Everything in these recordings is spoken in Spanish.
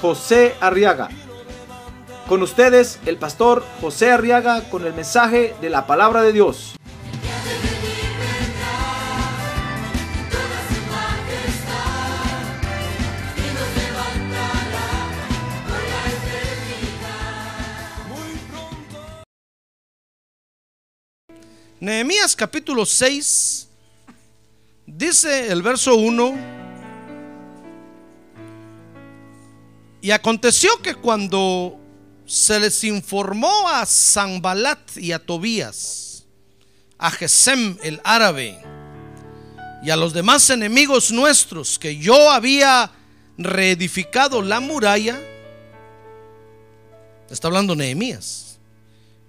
José Arriaga. Con ustedes, el pastor José Arriaga con el mensaje de la palabra de Dios. Nehemías capítulo 6, dice el verso 1, y aconteció que cuando se les informó a Sanbalat y a Tobías, a Gesem el árabe, y a los demás enemigos nuestros que yo había reedificado la muralla, está hablando Nehemías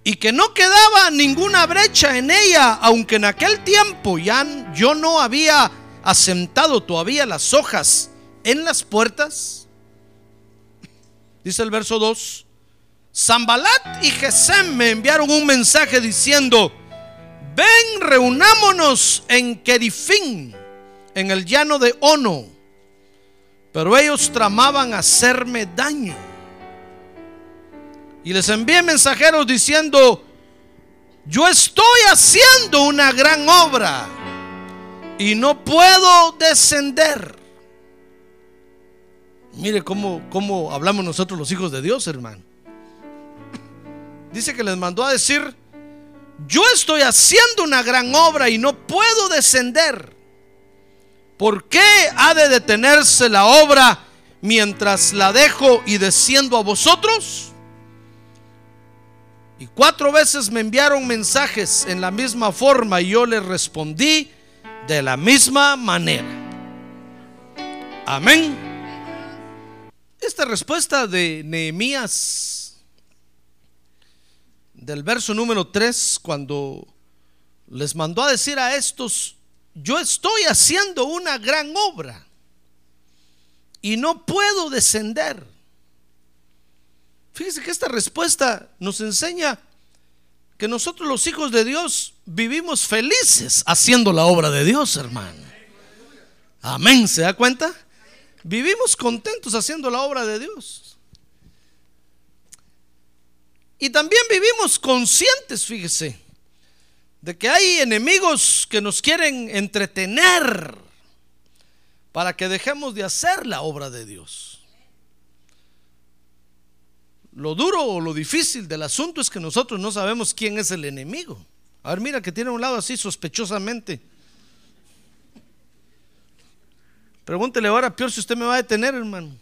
y que no quedaba ninguna brecha en ella, aunque en aquel tiempo ya yo no había asentado todavía las hojas en las puertas. Dice el verso 2, Zambalat y Gesem me enviaron un mensaje diciendo, ven, reunámonos en Kedifín, en el llano de Ono. Pero ellos tramaban hacerme daño. Y les envié mensajeros diciendo, yo estoy haciendo una gran obra y no puedo descender. Mire cómo, cómo hablamos nosotros los hijos de Dios, hermano. Dice que les mandó a decir, yo estoy haciendo una gran obra y no puedo descender. ¿Por qué ha de detenerse la obra mientras la dejo y desciendo a vosotros? Y cuatro veces me enviaron mensajes en la misma forma y yo les respondí de la misma manera. Amén. Esta respuesta de Nehemías del verso número 3, cuando les mandó a decir a estos, yo estoy haciendo una gran obra y no puedo descender. Fíjese que esta respuesta nos enseña que nosotros los hijos de Dios vivimos felices haciendo la obra de Dios, hermano. Amén, ¿se da cuenta? Vivimos contentos haciendo la obra de Dios. Y también vivimos conscientes, fíjese, de que hay enemigos que nos quieren entretener para que dejemos de hacer la obra de Dios. Lo duro o lo difícil del asunto es que nosotros no sabemos quién es el enemigo. A ver, mira que tiene un lado así sospechosamente. Pregúntele ahora, peor si usted me va a detener, hermano.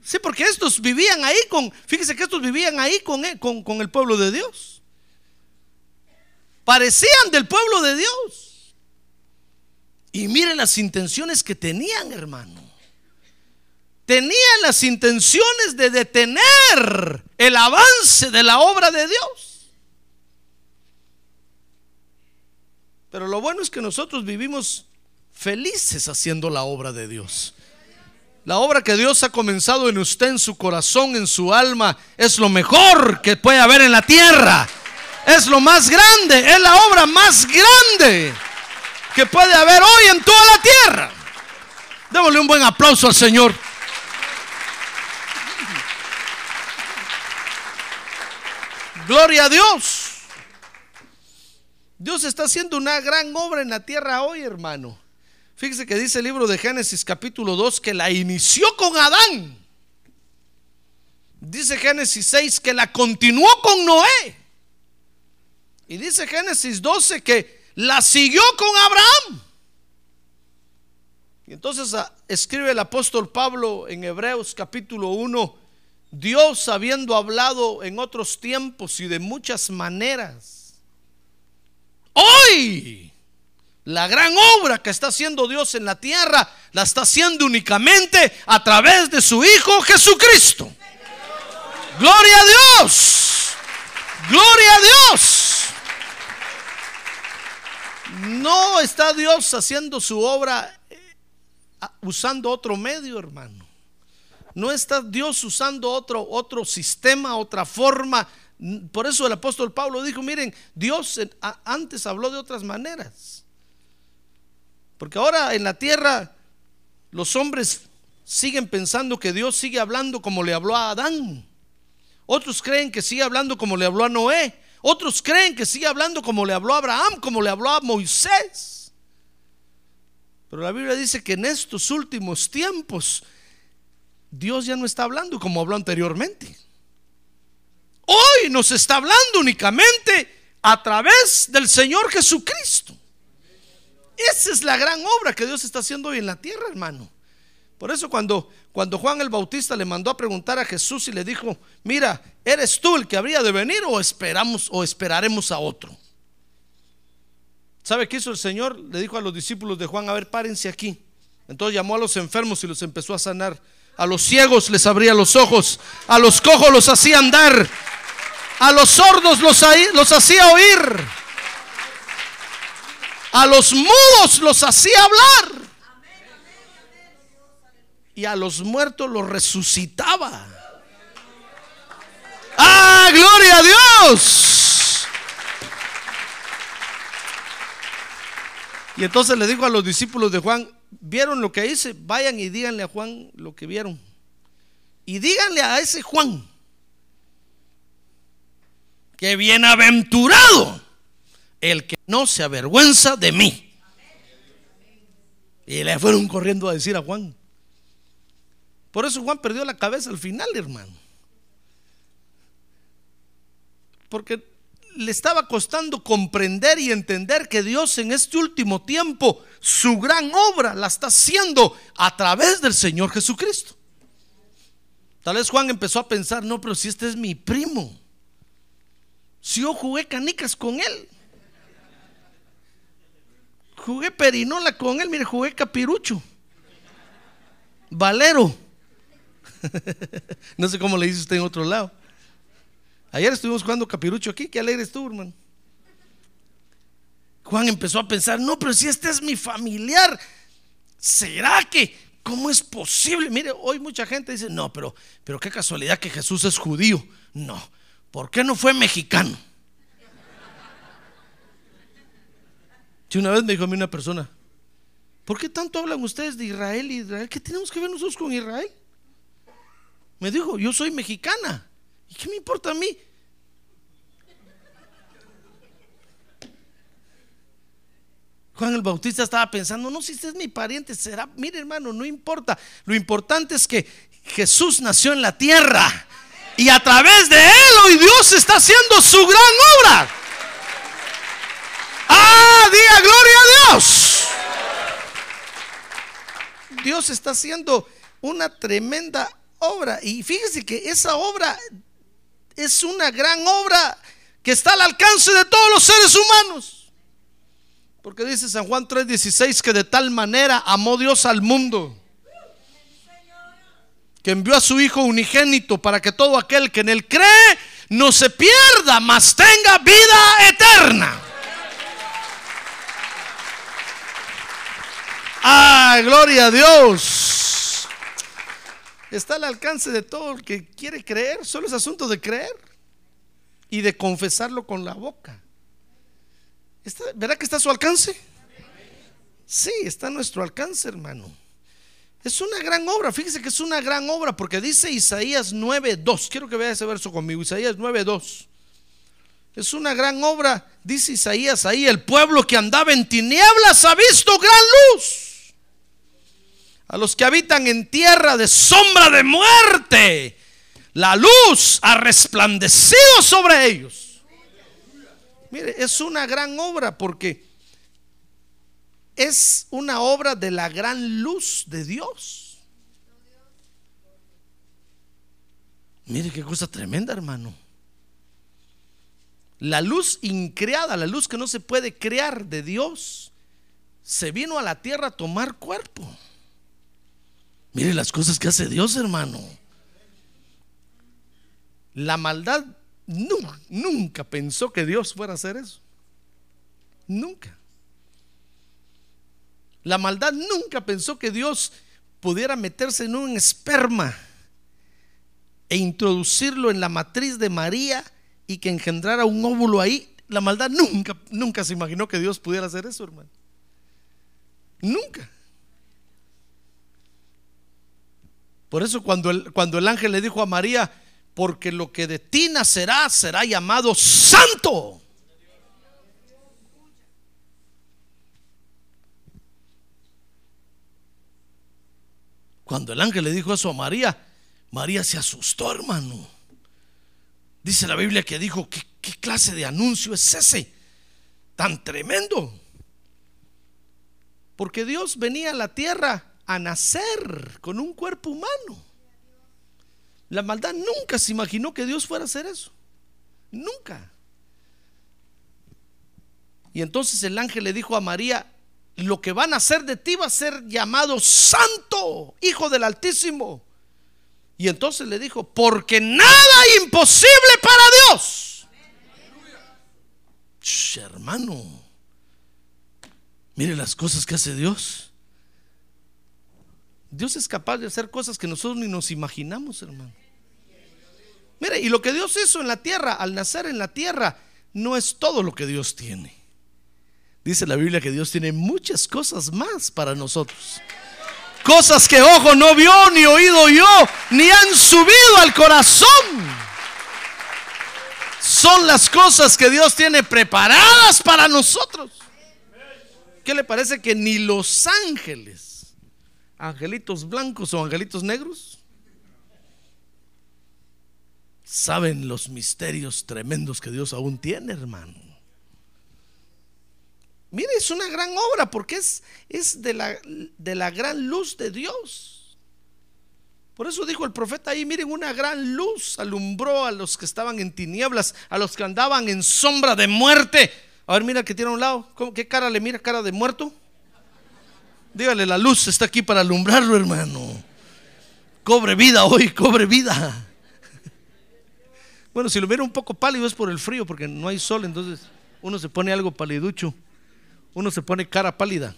Sí, porque estos vivían ahí con, fíjese que estos vivían ahí con, con, con el pueblo de Dios. Parecían del pueblo de Dios. Y miren las intenciones que tenían, hermano tenían las intenciones de detener el avance de la obra de Dios. Pero lo bueno es que nosotros vivimos felices haciendo la obra de Dios. La obra que Dios ha comenzado en usted, en su corazón, en su alma, es lo mejor que puede haber en la tierra. Es lo más grande, es la obra más grande que puede haber hoy en toda la tierra. Démosle un buen aplauso al Señor. Gloria a Dios. Dios está haciendo una gran obra en la tierra hoy, hermano. Fíjese que dice el libro de Génesis capítulo 2 que la inició con Adán. Dice Génesis 6 que la continuó con Noé. Y dice Génesis 12 que la siguió con Abraham. Y entonces ah, escribe el apóstol Pablo en Hebreos capítulo 1 Dios habiendo hablado en otros tiempos y de muchas maneras, hoy La gran obra que está haciendo Dios en la tierra la está haciendo únicamente a través de su Hijo Jesucristo. Gloria a Dios. Gloria a Dios. No está Dios haciendo su obra eh, usando otro medio, hermano. No está Dios usando otro, otro sistema, otra forma. Por eso el apóstol Pablo dijo, miren, Dios antes habló de otras maneras. Porque ahora en la tierra los hombres siguen pensando que Dios sigue hablando como le habló a Adán. Otros creen que sigue hablando como le habló a Noé. Otros creen que sigue hablando como le habló a Abraham, como le habló a Moisés. Pero la Biblia dice que en estos últimos tiempos Dios ya no está hablando como habló anteriormente. Hoy nos está hablando únicamente a través del Señor Jesucristo. Esa es la gran obra que Dios está haciendo hoy en la tierra, hermano. Por eso cuando, cuando Juan el Bautista le mandó a preguntar a Jesús y le dijo, mira, ¿eres tú el que habría de venir o esperamos o esperaremos a otro? ¿Sabe qué hizo el Señor? Le dijo a los discípulos de Juan, a ver, párense aquí. Entonces llamó a los enfermos y los empezó a sanar. A los ciegos les abría los ojos, a los cojos los hacía andar, a los sordos los, los hacía oír, a los mudos los hacía hablar y a los muertos los resucitaba. ¡Ah, gloria a Dios! Y entonces le dijo a los discípulos de Juan, ¿vieron lo que hice? Vayan y díganle a Juan lo que vieron. Y díganle a ese Juan que bienaventurado el que no se avergüenza de mí. Y le fueron corriendo a decir a Juan. Por eso Juan perdió la cabeza al final, hermano. Porque le estaba costando comprender y entender que Dios en este último tiempo su gran obra la está haciendo a través del Señor Jesucristo. Tal vez Juan empezó a pensar, no, pero si este es mi primo, si yo jugué canicas con él, jugué perinola con él, mire, jugué capirucho, valero. no sé cómo le dice usted en otro lado. Ayer estuvimos jugando capirucho aquí, qué alegre estuvo, hermano. Juan empezó a pensar, no, pero si este es mi familiar, ¿será que cómo es posible? Mire, hoy mucha gente dice, no, pero, pero qué casualidad que Jesús es judío. No, ¿por qué no fue mexicano? Si una vez me dijo a mí una persona, ¿por qué tanto hablan ustedes de Israel y Israel? ¿Qué tenemos que ver nosotros con Israel? Me dijo, yo soy mexicana. ¿Y qué me importa a mí? Juan el Bautista estaba pensando, no, si usted es mi pariente, será, mire hermano, no importa. Lo importante es que Jesús nació en la tierra y a través de él hoy Dios está haciendo su gran obra. Ah, diga gloria a Dios. Dios está haciendo una tremenda obra. Y fíjese que esa obra es una gran obra que está al alcance de todos los seres humanos. Porque dice San Juan 3:16 que de tal manera amó Dios al mundo que envió a su Hijo unigénito para que todo aquel que en él cree no se pierda, mas tenga vida eterna. ¡Ah, gloria a Dios! está al alcance de todo el que quiere creer. Solo es asunto de creer y de confesarlo con la boca. ¿Verdad que está a su alcance? Sí, está a nuestro alcance, hermano. Es una gran obra, fíjese que es una gran obra porque dice Isaías 9.2. Quiero que vea ese verso conmigo, Isaías 9.2. Es una gran obra, dice Isaías ahí, el pueblo que andaba en tinieblas ha visto gran luz a los que habitan en tierra de sombra de muerte. La luz ha resplandecido sobre ellos. Mire, es una gran obra porque es una obra de la gran luz de Dios. Mire qué cosa tremenda, hermano. La luz increada, la luz que no se puede crear de Dios, se vino a la tierra a tomar cuerpo. Mire las cosas que hace Dios, hermano. La maldad nunca, nunca pensó que Dios fuera a hacer eso. Nunca. La maldad nunca pensó que Dios pudiera meterse en un esperma e introducirlo en la matriz de María y que engendrara un óvulo ahí. La maldad nunca, nunca se imaginó que Dios pudiera hacer eso, hermano. Nunca. Por eso cuando el, cuando el ángel le dijo a María, porque lo que de ti nacerá será llamado santo. Cuando el ángel le dijo eso a María, María se asustó, hermano. Dice la Biblia que dijo, ¿qué, qué clase de anuncio es ese? Tan tremendo. Porque Dios venía a la tierra a nacer con un cuerpo humano. La maldad nunca se imaginó que Dios fuera a hacer eso. Nunca. Y entonces el ángel le dijo a María, lo que van a hacer de ti va a ser llamado santo, hijo del Altísimo. Y entonces le dijo, porque nada imposible para Dios. hermano, mire las cosas que hace Dios. Dios es capaz de hacer cosas que nosotros ni nos imaginamos, hermano. Mire, y lo que Dios hizo en la tierra, al nacer en la tierra, no es todo lo que Dios tiene. Dice la Biblia que Dios tiene muchas cosas más para nosotros. Cosas que ojo no vio, ni oído yo, ni han subido al corazón. Son las cosas que Dios tiene preparadas para nosotros. ¿Qué le parece que ni los ángeles, angelitos blancos o angelitos negros, saben los misterios tremendos que Dios aún tiene, hermano. Mire, es una gran obra porque es, es de, la, de la gran luz de Dios. Por eso dijo el profeta ahí, miren, una gran luz alumbró a los que estaban en tinieblas, a los que andaban en sombra de muerte. A ver, mira que tiene a un lado. ¿Qué cara le mira? ¿Cara de muerto? Dígale, la luz está aquí para alumbrarlo, hermano. Cobre vida hoy, cobre vida. Bueno, si lo mira un poco pálido es por el frío, porque no hay sol, entonces uno se pone algo paliducho, uno se pone cara pálida.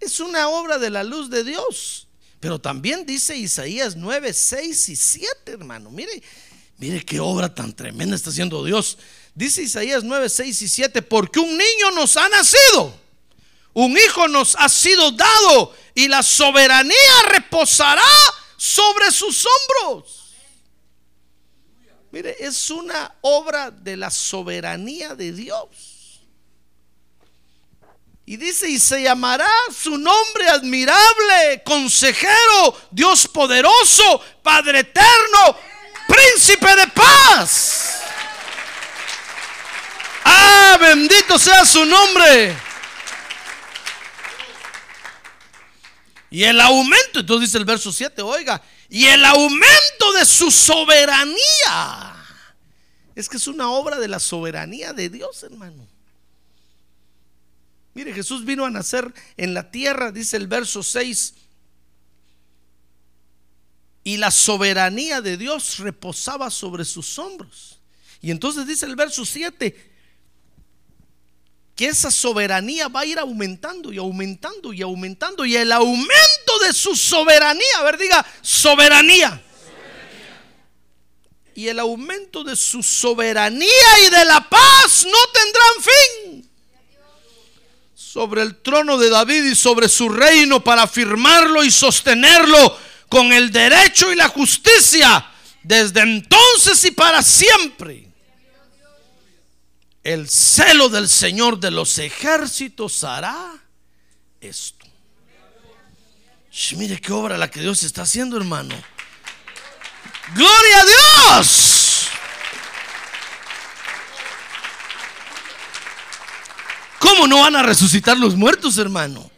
Es una obra de la luz de Dios. Pero también dice Isaías 9, 6 y 7, hermano. Mire, mire qué obra tan tremenda está haciendo Dios. Dice Isaías 9, 6 y 7, porque un niño nos ha nacido, un hijo nos ha sido dado y la soberanía reposará sobre sus hombros. Mire, es una obra de la soberanía de Dios. Y dice, y se llamará su nombre admirable, consejero, Dios poderoso, Padre eterno, príncipe de paz. Ah, bendito sea su nombre. Y el aumento, entonces dice el verso 7, oiga, y el aumento de su soberanía. Es que es una obra de la soberanía de Dios, hermano. Mire, Jesús vino a nacer en la tierra, dice el verso 6. Y la soberanía de Dios reposaba sobre sus hombros. Y entonces dice el verso 7, que esa soberanía va a ir aumentando y aumentando y aumentando. Y el aumento de su soberanía, a ver, diga, soberanía. Y el aumento de su soberanía y de la paz no tendrán fin. Sobre el trono de David y sobre su reino para afirmarlo y sostenerlo con el derecho y la justicia desde entonces y para siempre el celo del Señor de los ejércitos hará esto. mire qué obra la que Dios está haciendo, hermano. Gloria a Dios. ¿Cómo no van a resucitar los muertos, hermano?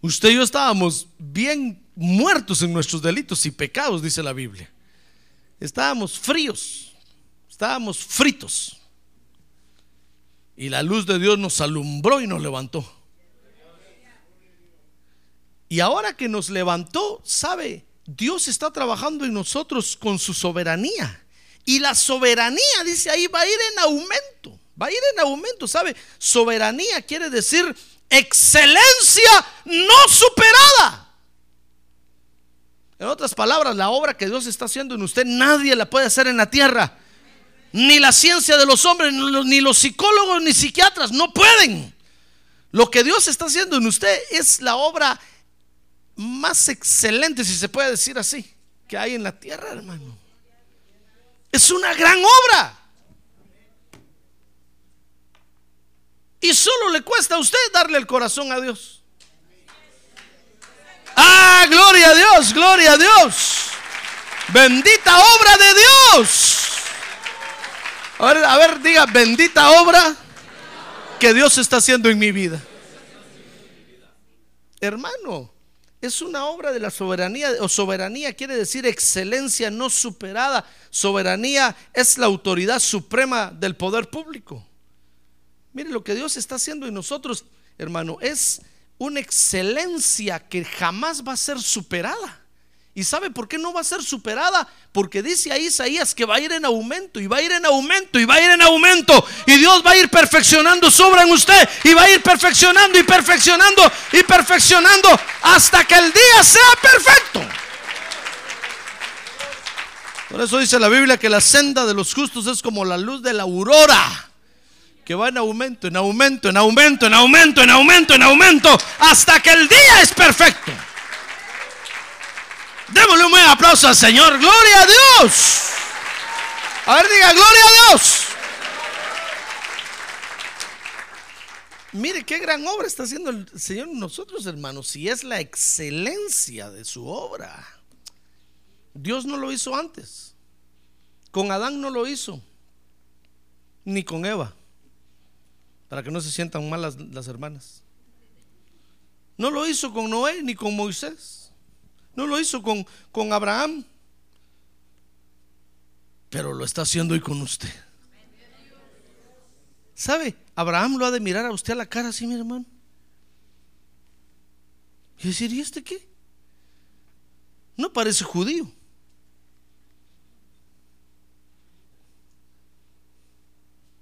Usted y yo estábamos bien muertos en nuestros delitos y pecados, dice la Biblia. Estábamos fríos, estábamos fritos. Y la luz de Dios nos alumbró y nos levantó. Y ahora que nos levantó, ¿sabe? Dios está trabajando en nosotros con su soberanía. Y la soberanía, dice ahí, va a ir en aumento. Va a ir en aumento, ¿sabe? Soberanía quiere decir excelencia no superada. En otras palabras, la obra que Dios está haciendo en usted, nadie la puede hacer en la tierra. Ni la ciencia de los hombres, ni los psicólogos, ni psiquiatras, no pueden. Lo que Dios está haciendo en usted es la obra más excelente, si se puede decir así, que hay en la tierra, hermano. Es una gran obra. Y solo le cuesta a usted darle el corazón a Dios. Ah, gloria a Dios, gloria a Dios. Bendita obra de Dios. A ver, a ver, diga, bendita obra que Dios está haciendo en mi vida. Hermano, es una obra de la soberanía, o soberanía quiere decir excelencia no superada. Soberanía es la autoridad suprema del poder público. Mire lo que Dios está haciendo en nosotros, hermano, es una excelencia que jamás va a ser superada. ¿Y sabe por qué no va a ser superada? Porque dice ahí Isaías que va a ir en aumento y va a ir en aumento y va a ir en aumento. Y Dios va a ir perfeccionando su en usted y va a ir perfeccionando y perfeccionando y perfeccionando hasta que el día sea perfecto. Por eso dice la Biblia que la senda de los justos es como la luz de la aurora que va en aumento, en aumento, en aumento, en aumento, en aumento, en aumento, hasta que el día es perfecto. Démosle un buen aplauso al Señor. Gloria a Dios. A ver, diga, gloria a Dios. Mire qué gran obra está haciendo el Señor nosotros, hermanos. Si es la excelencia de su obra. Dios no lo hizo antes. Con Adán no lo hizo. Ni con Eva para que no se sientan mal las, hermanas. No lo hizo con Noé ni con Moisés. No lo hizo con, con Abraham. Pero lo está haciendo hoy con usted. ¿Sabe? Abraham lo ha de mirar a usted a la cara así, mi hermano. Y decir, ¿y este qué? No parece judío.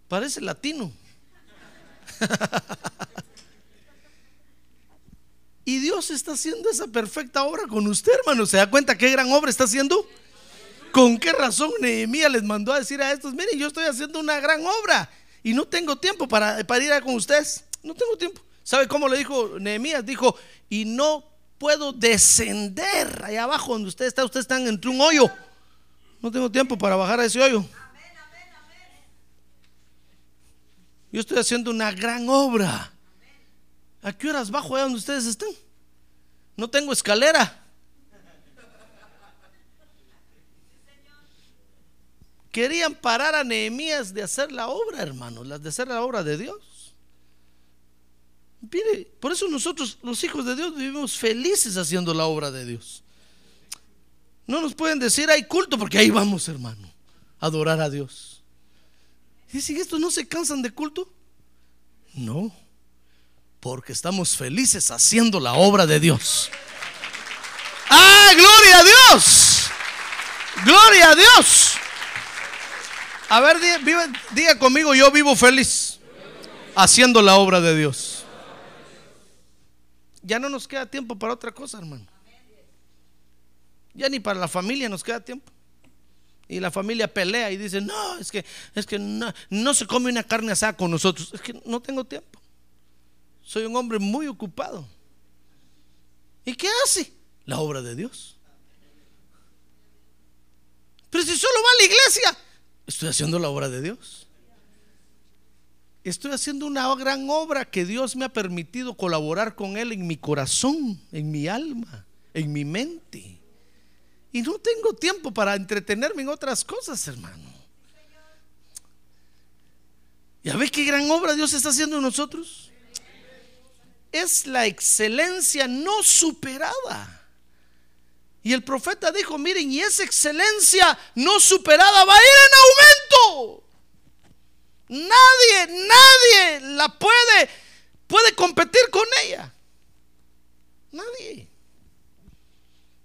Parece latino. y Dios está haciendo esa perfecta obra con usted, hermano. ¿Se da cuenta qué gran obra está haciendo? ¿Con qué razón Nehemías les mandó a decir a estos, miren, yo estoy haciendo una gran obra y no tengo tiempo para, para ir con ustedes? No tengo tiempo. ¿Sabe cómo le dijo Nehemías? Dijo, y no puedo descender allá abajo donde usted está. Ustedes están entre un hoyo. No tengo tiempo para bajar a ese hoyo. Yo estoy haciendo una gran obra. ¿A qué horas bajo allá donde ustedes están? No tengo escalera. Querían parar a Nehemías de hacer la obra, hermanos, las de hacer la obra de Dios. Mire, por eso nosotros, los hijos de Dios, vivimos felices haciendo la obra de Dios. No nos pueden decir hay culto porque ahí vamos, hermano, a adorar a Dios. Dicen, ¿estos no se cansan de culto? No, porque estamos felices haciendo la obra de Dios. ¡Ah, gloria a Dios! ¡Gloria a Dios! A ver, diga, diga conmigo, yo vivo feliz haciendo la obra de Dios. Ya no nos queda tiempo para otra cosa, hermano. Ya ni para la familia nos queda tiempo. Y la familia pelea y dice, no, es que, es que no se come una carne asada con nosotros. Es que no tengo tiempo. Soy un hombre muy ocupado. ¿Y qué hace? La obra de Dios. Pero si solo va a la iglesia, estoy haciendo la obra de Dios. Estoy haciendo una gran obra que Dios me ha permitido colaborar con Él en mi corazón, en mi alma, en mi mente. Y no tengo tiempo para entretenerme en otras cosas, hermano. ¿Ya ve qué gran obra Dios está haciendo en nosotros? Es la excelencia no superada. Y el profeta dijo, miren, y esa excelencia no superada va a ir en aumento. Nadie, nadie la puede, puede competir con ella. Nadie.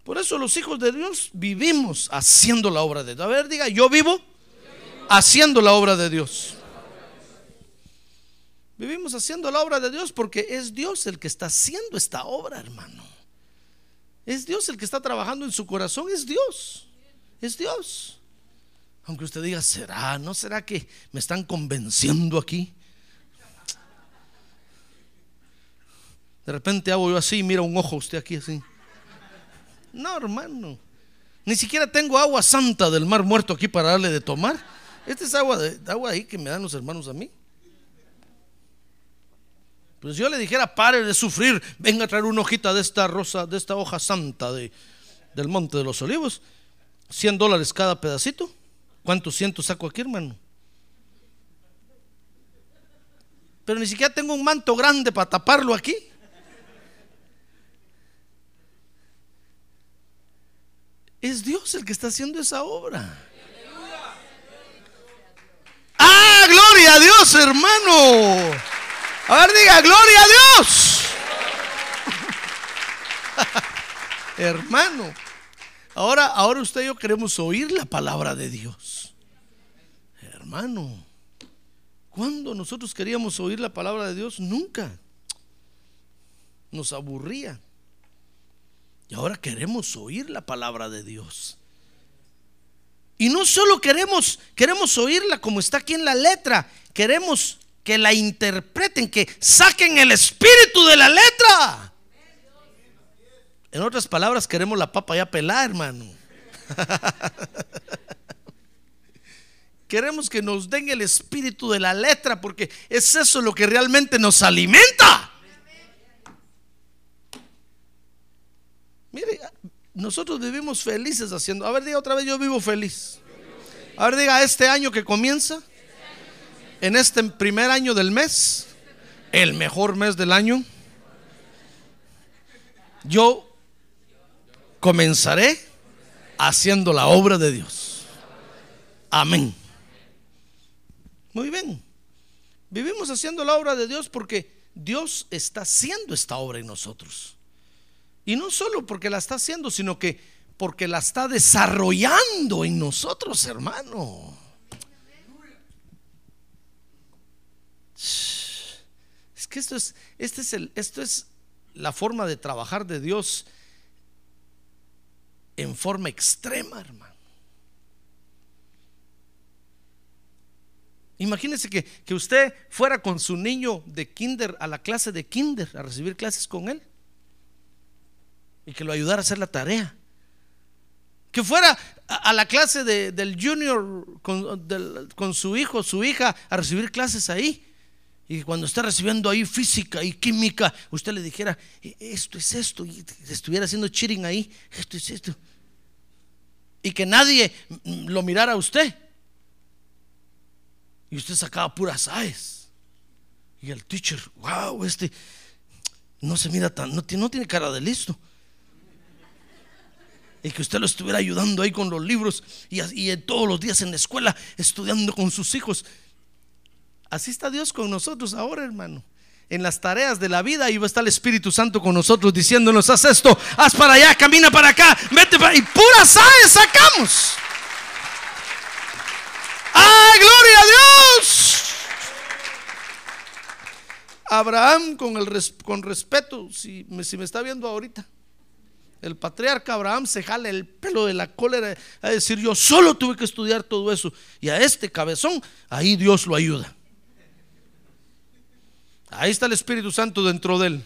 Por eso los hijos de Dios vivimos haciendo la obra de Dios. A ver, diga, yo vivo haciendo la obra de Dios. Vivimos haciendo la obra de Dios porque es Dios el que está haciendo esta obra, hermano. Es Dios el que está trabajando en su corazón, es Dios. Es Dios. Aunque usted diga, ¿será? ¿No será que me están convenciendo aquí? De repente hago yo así, mira un ojo usted aquí así. No, hermano. Ni siquiera tengo agua santa del mar muerto aquí para darle de tomar. Esta es agua, de, agua ahí que me dan los hermanos a mí. Pues yo le dijera, pare de sufrir, venga a traer una hojita de esta rosa, de esta hoja santa de, del Monte de los Olivos. 100 dólares cada pedacito. ¿Cuántos cientos saco aquí, hermano? Pero ni siquiera tengo un manto grande para taparlo aquí. Es Dios el que está haciendo esa obra. Ah, gloria a Dios, hermano. A ver, diga, gloria a Dios. Hermano, ahora, ahora usted y yo queremos oír la palabra de Dios. Hermano, cuando nosotros queríamos oír la palabra de Dios? Nunca. Nos aburría. Y ahora queremos oír la palabra de Dios. Y no solo queremos, queremos oírla como está aquí en la letra, queremos que la interpreten, que saquen el espíritu de la letra. En otras palabras, queremos la papa ya pelada, hermano. queremos que nos den el espíritu de la letra, porque es eso lo que realmente nos alimenta. Mire, nosotros vivimos felices haciendo. A ver, diga otra vez, yo vivo feliz. A ver, diga, este año que comienza en este primer año del mes, el mejor mes del año, yo comenzaré haciendo la obra de Dios. Amén. Muy bien. Vivimos haciendo la obra de Dios porque Dios está haciendo esta obra en nosotros. Y no solo porque la está haciendo, sino que porque la está desarrollando en nosotros, hermano. Es que esto es, este es el, esto es la forma de trabajar de Dios en forma extrema, hermano. Imagínese que, que, usted fuera con su niño de kinder a la clase de kinder, a recibir clases con él, y que lo ayudara a hacer la tarea. Que fuera a, la clase del junior con, con su hijo, su hija, a recibir clases ahí y cuando está recibiendo ahí física y química, usted le dijera, e, esto es esto, y estuviera haciendo cheating ahí, esto es esto. Y que nadie lo mirara a usted. Y usted sacaba puras AES. Y el teacher, wow, este no se mira tan, no, no tiene cara de listo. Y que usted lo estuviera ayudando ahí con los libros y todos los días en la escuela estudiando con sus hijos. Así está Dios con nosotros ahora, hermano. En las tareas de la vida y va a estar el Espíritu Santo con nosotros diciéndonos, haz esto, haz para allá, camina para acá, vete para... Y pura sal sacamos. ¡Ay, gloria a Dios! Abraham, con, con respeto, si me, si me está viendo ahorita, el patriarca Abraham se jala el pelo de la cólera a decir, yo solo tuve que estudiar todo eso. Y a este cabezón, ahí Dios lo ayuda. Ahí está el Espíritu Santo dentro de él.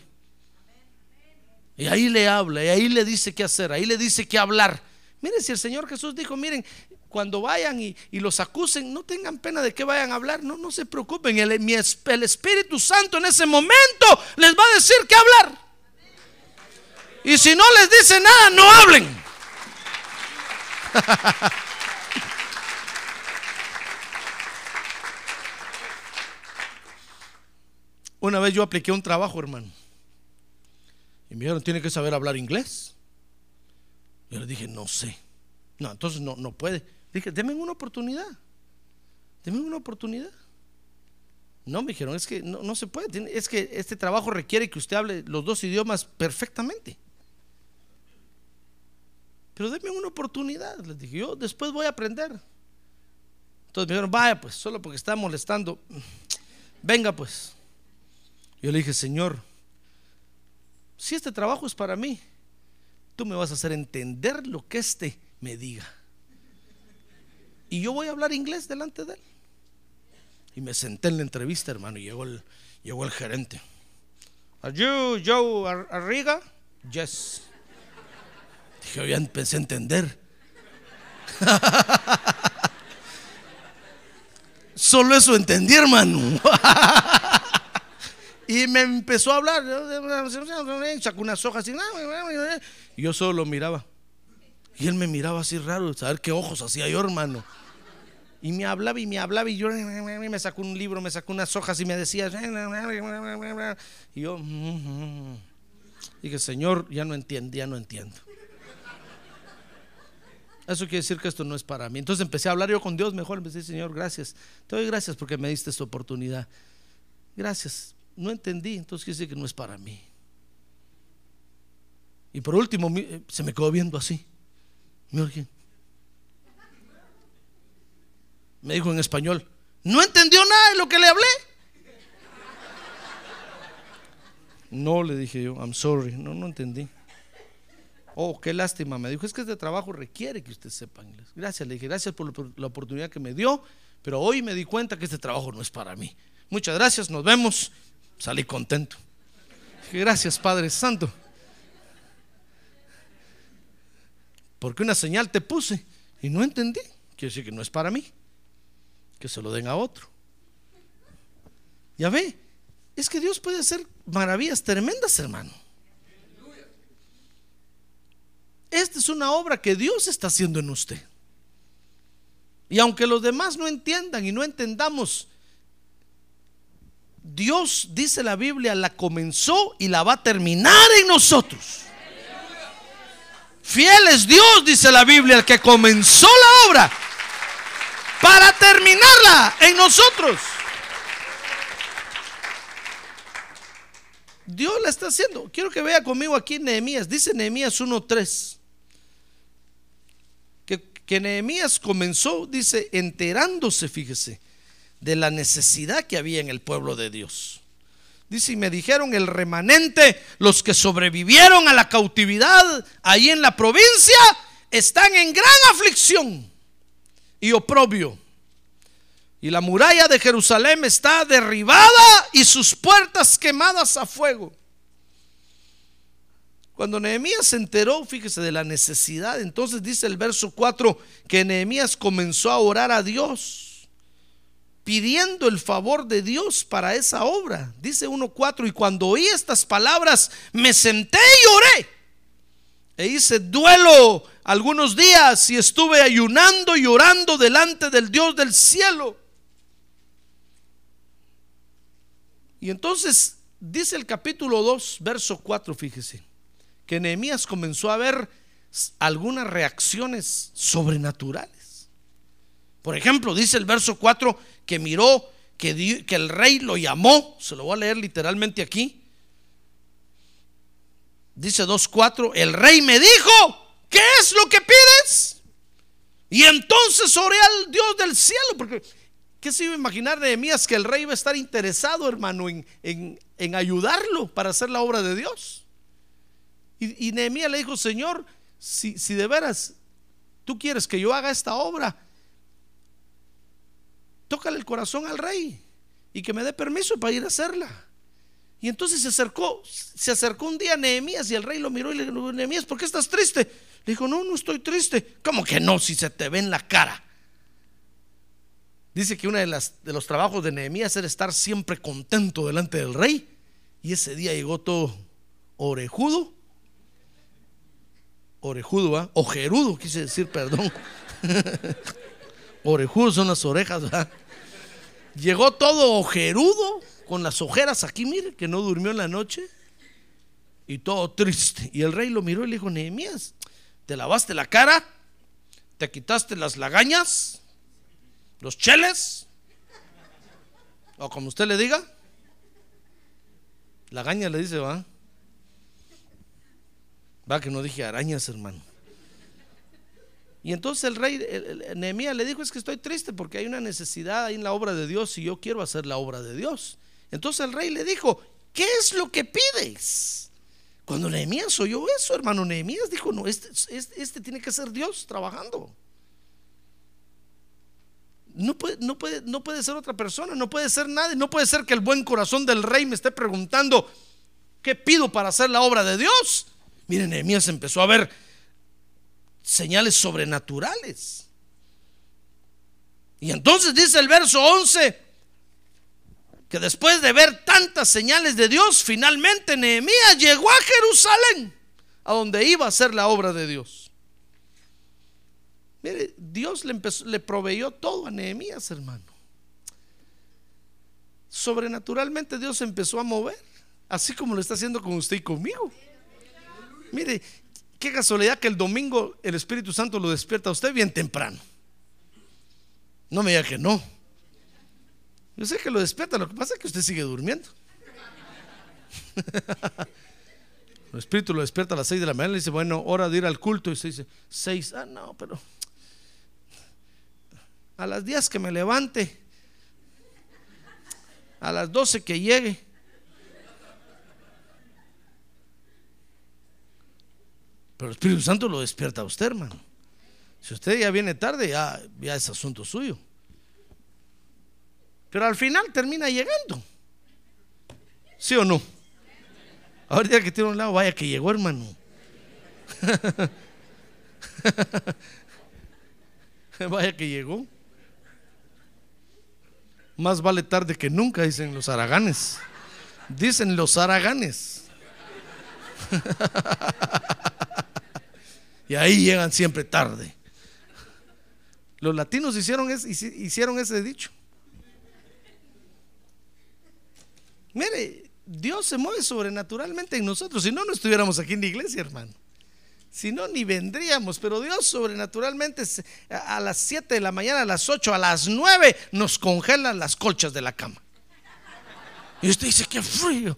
Y ahí le habla, y ahí le dice qué hacer, ahí le dice qué hablar. Miren, si el Señor Jesús dijo, miren, cuando vayan y, los acusen, no tengan pena de que vayan a hablar, no, no se preocupen. El, el Espíritu Santo en ese momento les va a decir qué hablar. Y si no les dice nada, no hablen. Una vez yo apliqué un trabajo, hermano. Y me dijeron, tiene que saber hablar inglés. Yo le dije, no sé. No, entonces no, no puede. Dije, denme una oportunidad. Denme una oportunidad. No, me dijeron, es que no, no se puede. Es que este trabajo requiere que usted hable los dos idiomas perfectamente. Pero denme una oportunidad. Les dije, yo después voy a aprender. Entonces me dijeron, vaya pues, solo porque está molestando. Venga pues. Yo le dije, Señor, si este trabajo es para mí, tú me vas a hacer entender lo que este me diga. Y yo voy a hablar inglés delante de él. Y me senté en la entrevista, hermano, y llegó el, llegó el gerente. ¿Are you Joe Ar- Arriga? Yes. Dije, yo ya entender. Solo eso entendí, hermano. y me empezó a hablar. Sacó unas hojas así. Y yo solo lo miraba. Y él me miraba así raro, saber qué ojos hacía yo, hermano. Y me hablaba y me hablaba y yo me sacó un libro, me sacó unas hojas y me decía. Y yo "Mm, dije, Señor, ya no entiendo, ya no entiendo. Eso quiere decir que esto no es para mí. Entonces empecé a hablar yo con Dios mejor. Empecé, Señor, gracias. Te doy gracias porque me diste esta oportunidad. Gracias. No entendí, entonces quiere decir que no es para mí. Y por último, eh, se me quedó viendo así. Me dijo en español, no entendió nada de lo que le hablé. No, le dije yo, I'm sorry, no, no entendí. Oh, qué lástima, me dijo, es que este trabajo requiere que usted sepa inglés. Gracias, le dije, gracias por la oportunidad que me dio, pero hoy me di cuenta que este trabajo no es para mí. Muchas gracias, nos vemos. Salí contento. Gracias, Padre Santo. Porque una señal te puse y no entendí. Quiere decir que no es para mí. Que se lo den a otro. Ya ve, es que Dios puede hacer maravillas tremendas, hermano. Esta es una obra que Dios está haciendo en usted. Y aunque los demás no entiendan y no entendamos, Dios, dice la Biblia, la comenzó y la va a terminar en nosotros. Fiel es Dios, dice la Biblia, el que comenzó la obra para terminarla en nosotros. Dios la está haciendo. Quiero que vea conmigo aquí Nehemías. Dice Nehemías 1.3. Que, que Nehemías comenzó, dice, enterándose, fíjese, de la necesidad que había en el pueblo de Dios. Dice, y me dijeron el remanente, los que sobrevivieron a la cautividad ahí en la provincia, están en gran aflicción y oprobio. Y la muralla de Jerusalén está derribada y sus puertas quemadas a fuego. Cuando Nehemías se enteró, fíjese, de la necesidad, entonces dice el verso 4 que Nehemías comenzó a orar a Dios, pidiendo el favor de Dios para esa obra. Dice 1.4, y cuando oí estas palabras, me senté y oré. E hice duelo algunos días y estuve ayunando y orando delante del Dios del cielo. Y entonces dice el capítulo 2, verso 4, fíjese, que Nehemías comenzó a ver algunas reacciones sobrenaturales. Por ejemplo, dice el verso 4 que miró que, que el rey lo llamó, se lo voy a leer literalmente aquí. Dice 2.4, el rey me dijo, ¿qué es lo que pides? Y entonces oré al Dios del cielo, porque ¿qué se iba a imaginar Nehemías que el rey iba a estar interesado, hermano, en, en- en ayudarlo para hacer la obra de Dios? Y, y Nehemías le dijo, Señor, si, si de veras tú quieres que yo haga esta obra, tócale el corazón al rey y que me dé permiso para ir a hacerla. Y entonces se acercó, se acercó un día a Nehemías y el rey lo miró y le dijo, Nehemías, ¿por qué estás triste? Le dijo, no, no estoy triste. ¿Cómo que no? Si se te ve en la cara. Dice que uno de, las, de los trabajos de Nehemías era estar siempre contento delante del rey. Y ese día llegó todo orejudo. Orejudo, ¿ah? Ojerudo, quise decir, perdón. Orejudo son las orejas, ¿verdad? Llegó todo ojerudo, con las ojeras aquí, mire, que no durmió en la noche. Y todo triste. Y el rey lo miró y le dijo, Nehemías, ¿te lavaste la cara? ¿Te quitaste las lagañas? ¿Los cheles? O como usted le diga. La gaña le dice, va. Va que no dije arañas, hermano. Y entonces el rey Nehemías le dijo, es que estoy triste porque hay una necesidad ahí en la obra de Dios y yo quiero hacer la obra de Dios. Entonces el rey le dijo, ¿qué es lo que pides? Cuando Nehemías oyó eso, hermano, Nehemías dijo, no, este, este, este tiene que ser Dios trabajando. No puede, no, puede, no puede ser otra persona, no puede ser nadie, no puede ser que el buen corazón del rey me esté preguntando, ¿qué pido para hacer la obra de Dios? Miren, Nehemías empezó a ver señales sobrenaturales. Y entonces dice el verso 11 que después de ver tantas señales de Dios, finalmente Nehemías llegó a Jerusalén, a donde iba a hacer la obra de Dios. Mire, Dios le, le proveyó todo a Nehemías, hermano. Sobrenaturalmente Dios empezó a mover, así como lo está haciendo con usted y conmigo. Mire, qué casualidad que el domingo el Espíritu Santo lo despierta a usted bien temprano. No me diga que no. Yo sé que lo despierta, lo que pasa es que usted sigue durmiendo. El Espíritu lo despierta a las 6 de la mañana y le dice, bueno, hora de ir al culto. Y se dice, 6, ah, no, pero a las 10 que me levante, a las 12 que llegue. Pero el Espíritu Santo lo despierta a usted, hermano. Si usted ya viene tarde, ya, es asunto suyo. Pero al final termina llegando. ¿Sí o no? Ahorita que tiene un lado, vaya que llegó, hermano. vaya que llegó. Más vale tarde que nunca, dicen los araganes. Dicen los araganes. y ahí llegan siempre tarde. Los latinos hicieron, ese, dicho. Mire, Dios se mueve sobrenaturalmente en nosotros. Si no, no estuviéramos aquí en la iglesia, hermano. Si no, ni vendríamos. Pero Dios sobrenaturalmente a las 7 de la mañana, a las 8, a las 9 nos congelan las colchas de la cama. Y usted dice, qué frío.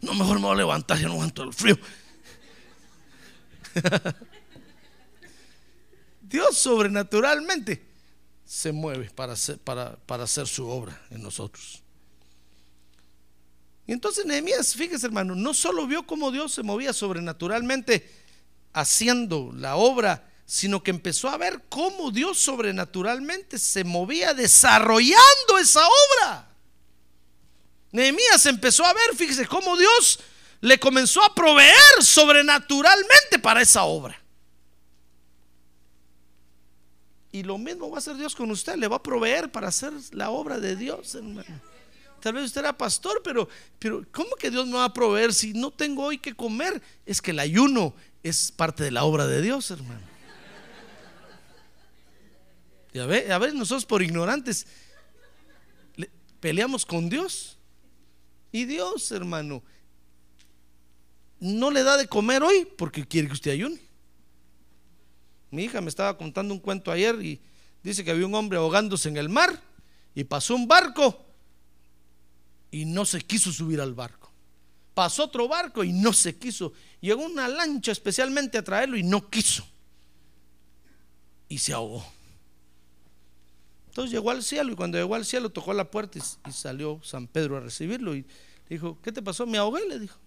No, mejor me voy a levantar, yo no aguanto el frío. Dios sobrenaturalmente se mueve para hacer, su obra en nosotros. Y entonces Nehemías, fíjese hermano, no solo vio cómo Dios se movía sobrenaturalmente haciendo la obra, sino que empezó a ver cómo Dios sobrenaturalmente se movía desarrollando esa obra. Nehemías empezó a ver, fíjese, cómo Dios le comenzó a proveer sobrenaturalmente para esa obra. Y lo mismo va a hacer Dios con usted, le va a proveer para hacer la obra de Dios, hermano. Tal vez usted era pastor, pero, pero ¿cómo que Dios me va a proveer si no tengo hoy que comer? Es que el ayuno es parte de la obra de Dios, hermano. Y a ver, a ver nosotros por ignorantes le- peleamos con Dios. Y Dios, hermano, no le da de comer hoy porque quiere que usted ayune. Mi hija me estaba contando un cuento ayer y dice que había un hombre ahogándose en el mar y pasó un barco y no se quiso subir al barco. Pasó otro barco y no se quiso. Llegó una lancha especialmente a traerlo y no quiso. Y se ahogó. Entonces llegó al cielo y cuando llegó al cielo tocó la puerta y, y salió San Pedro a recibirlo y dijo, ¿qué te pasó? Me ahogué, le dijo.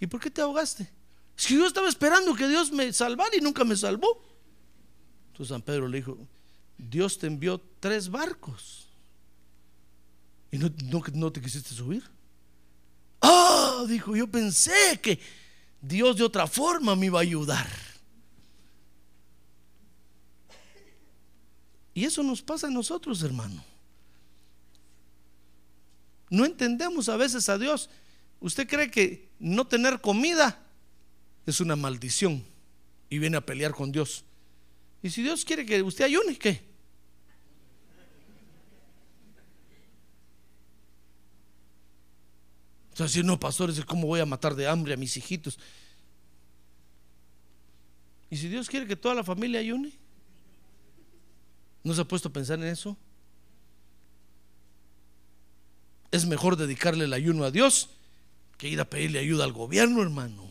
¿Y por qué te ahogaste? Es que yo estaba esperando que Dios me salvara y nunca me salvó. Entonces San Pedro le dijo, Dios te envió tres barcos y no, te quisiste subir. Ah, dijo, yo pensé que Dios de otra forma me iba a ayudar. Y eso nos pasa a nosotros, hermano. No entendemos a veces a Dios. ¿Usted cree que no tener comida es una maldición y viene a pelear con Dios? Y si Dios quiere que usted ayune, ¿qué? Entonces, si no, pastores, ¿cómo voy a matar de hambre a mis hijitos? ¿Y si Dios quiere que toda la familia ayune? ¿No se ha puesto a pensar en eso? es mejor dedicarle el ayuno a Dios que ir a pedirle ayuda al gobierno, hermano.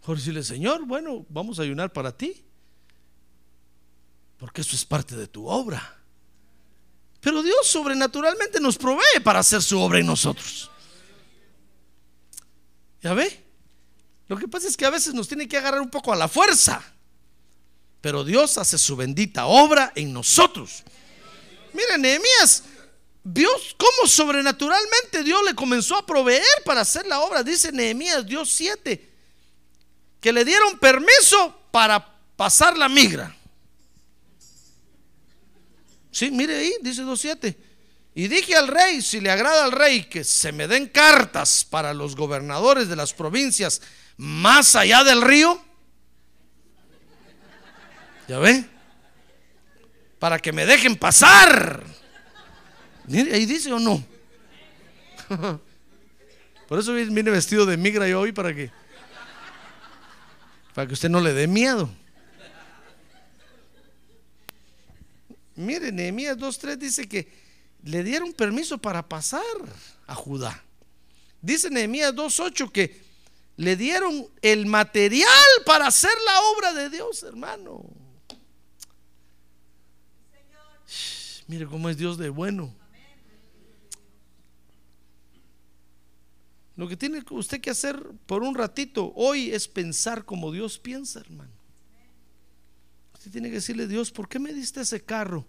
Mejor decirle, Señor, bueno, vamos a ayunar para ti. Porque eso es parte de tu obra. Pero Dios sobrenaturalmente nos provee para hacer su obra en nosotros. ¿Ya ve? Lo que pasa es que a veces nos tiene que agarrar un poco a la fuerza. Pero Dios hace su bendita obra en nosotros. Miren, Nehemías Dios, cómo sobrenaturalmente Dios le comenzó a proveer para hacer la obra. Dice Nehemías, Dios 7, que le dieron permiso para pasar la migra. Sí, mire ahí, dice 2.7. Y dije al rey, si le agrada al rey, que se me den cartas para los gobernadores de las provincias más allá del río. ¿Ya ve? Para que me dejen pasar. Ahí dice o no. Por eso viene vestido de migra yo hoy para que para que usted no le dé miedo. Mire, Nehemías 2.3 dice que le dieron permiso para pasar a Judá. Dice Nehemías 2.8 que le dieron el material para hacer la obra de Dios, hermano. Mire cómo es Dios de bueno. Lo que tiene usted que hacer por un ratito hoy es pensar como Dios piensa, hermano. Usted tiene que decirle, Dios, ¿por qué me diste ese carro?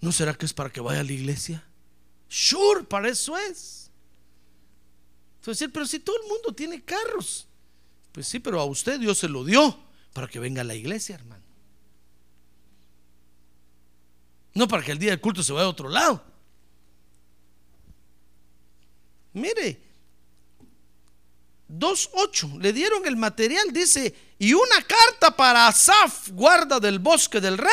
¿No será que es para que vaya a la iglesia? Sure, para eso es. Entonces, pero si todo el mundo tiene carros, pues sí, pero a usted Dios se lo dio para que venga a la iglesia, hermano. No para que el día del culto se vaya a otro lado. Mire, 2.8, le dieron el material, dice, y una carta para Asaf, guarda del bosque del rey,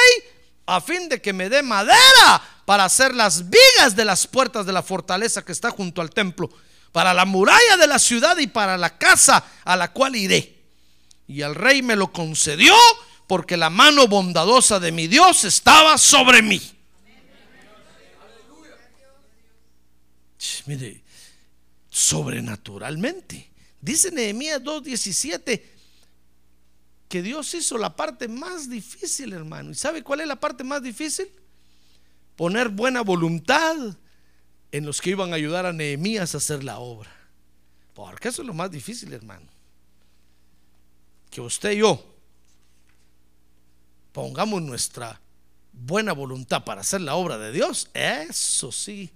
a fin de que me dé madera para hacer las vigas de las puertas de la fortaleza que está junto al templo, para la muralla de la ciudad y para la casa a la cual iré. Y el rey me lo concedió porque la mano bondadosa de mi Dios estaba sobre mí. Mire, sobrenaturalmente. Dice Nehemías 2.17 que Dios hizo la parte más difícil, hermano. ¿Y sabe cuál es la parte más difícil? Poner buena voluntad en los que iban a ayudar a Nehemías a hacer la obra. Porque eso es lo más difícil, hermano. Que usted y yo pongamos nuestra buena voluntad para hacer la obra de Dios. Eso sí,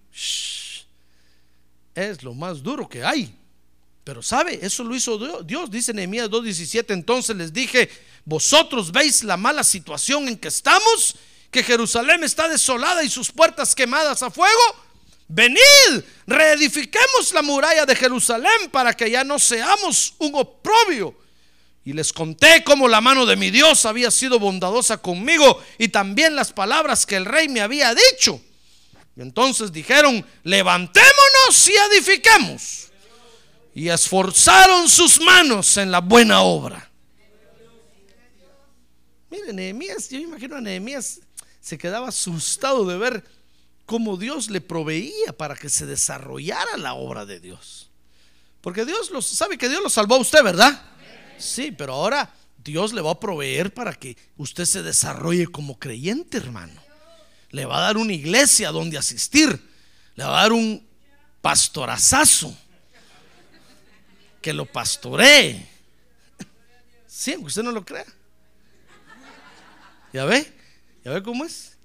es lo más duro que hay. Pero sabe, eso lo hizo Dios. Dice Nehemías 2.17. Entonces les dije, vosotros veis la mala situación en que estamos, que Jerusalén está desolada y sus puertas quemadas a fuego. Venid, reedifiquemos la muralla de Jerusalén para que ya no seamos un oprobio. Y les conté cómo la mano de mi Dios había sido bondadosa conmigo y también las palabras que el rey me había dicho. Y entonces dijeron, levantémonos y edifiquemos y esforzaron sus manos en la buena obra. Mire, Nehemías, yo imagino a Nehemías se quedaba asustado de ver cómo Dios le proveía para que se desarrollara la obra de Dios. Porque Dios lo sabe que Dios lo salvó a usted, ¿verdad? Sí, pero ahora Dios le va a proveer para que usted se desarrolle como creyente, hermano. Le va a dar una iglesia donde asistir. Le va a dar un pastorazazo que lo pastoree. Sí, usted no lo crea. ¿Ya ve? ¿Ya ve cómo es?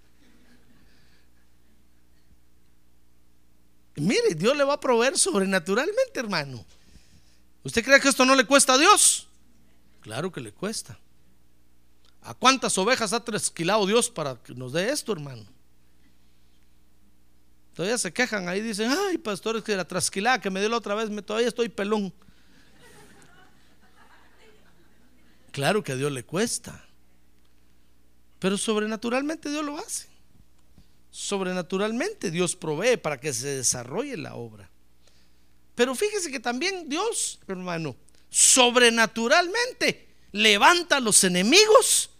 Mire, Dios le va a proveer sobrenaturalmente, hermano. ¿Usted cree que esto no le cuesta a Dios? Claro que le cuesta. ¿A cuántas ovejas ha trasquilado Dios para que nos dé esto, hermano? Todavía se quejan ahí, dicen, ay, pastores, que la trasquilada que me dio la otra vez, me, todavía estoy pelón. Claro que a Dios le cuesta. Pero sobrenaturalmente Dios lo hace. Sobrenaturalmente Dios provee para que se desarrolle la obra. Pero fíjese que también Dios, hermano, sobrenaturalmente levanta a los enemigos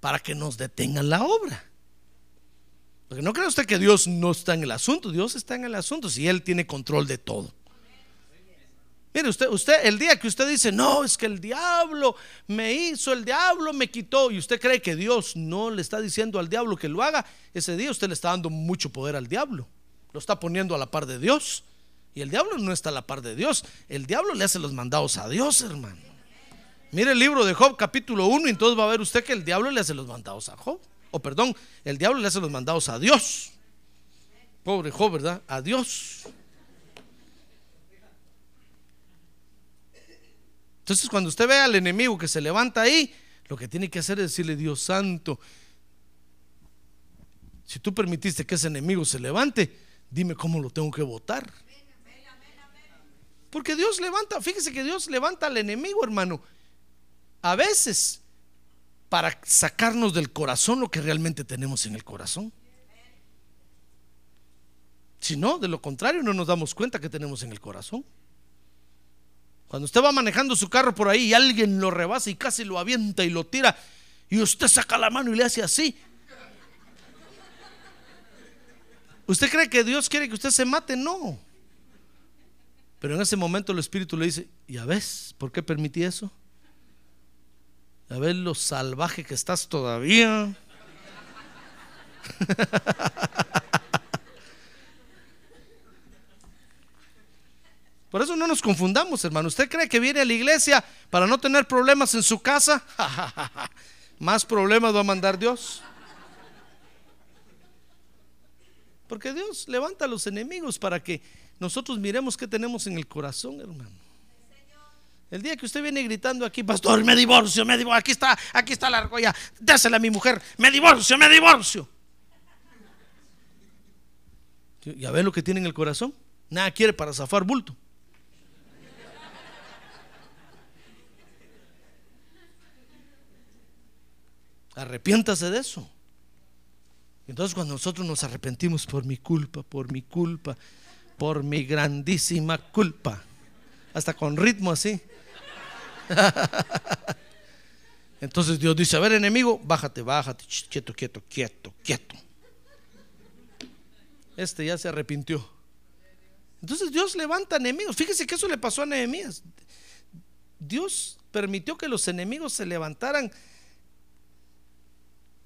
para que nos detengan la obra. Porque no cree usted que Dios no está en el asunto, Dios está en el asunto si Él tiene control de todo. Mire, usted, usted, el día que usted dice, no, es que el diablo me hizo, el diablo me quitó, y usted cree que Dios no le está diciendo al diablo que lo haga, ese día usted le está dando mucho poder al diablo. Lo está poniendo a la par de Dios. Y el diablo no está a la par de Dios. El diablo le hace los mandados a Dios, hermano. Mire el libro de Job, capítulo 1, y entonces va a ver usted que el diablo le hace los mandados a Job. O perdón, el diablo le hace los mandados a Dios. Pobre Job, ¿verdad? A Dios. Entonces, cuando usted ve al enemigo que se levanta ahí, lo que tiene que hacer es decirle, Dios santo, si tú permitiste que ese enemigo se levante, dime cómo lo tengo que votar. Porque Dios levanta, fíjese que Dios levanta al enemigo, hermano. A veces para sacarnos del corazón lo que realmente tenemos en el corazón. Si no, de lo contrario, no nos damos cuenta que tenemos en el corazón. Cuando usted va manejando su carro por ahí y alguien lo rebasa y casi lo avienta y lo tira, y usted saca la mano y le hace así. ¿Usted cree que Dios quiere que usted se mate? No. Pero en ese momento el Espíritu le dice, ¿ya ves por qué permití eso? ¿Ya ves lo salvaje que estás todavía? Por eso no nos confundamos, hermano. ¿Usted cree que viene a la iglesia para no tener problemas en su casa? Más problemas va a mandar Dios. Porque Dios levanta a los enemigos para que nosotros miremos qué tenemos en el corazón, hermano. El día que usted viene gritando aquí, pastor, me divorcio, me divorcio, aquí está, aquí está la argolla, désela a mi mujer, me divorcio, me divorcio. ¿Ya ve lo que tiene en el corazón? Nada quiere para zafar bulto. Arrepiéntase de eso. Entonces cuando nosotros nos arrepentimos por mi culpa, por mi culpa, por mi grandísima culpa, hasta con ritmo así. Entonces Dios dice, a ver enemigo, bájate, bájate, quieto, quieto, quieto, quieto. Este ya se arrepintió. Entonces Dios levanta enemigos. Fíjese que eso le pasó a Nehemías. Dios permitió que los enemigos se levantaran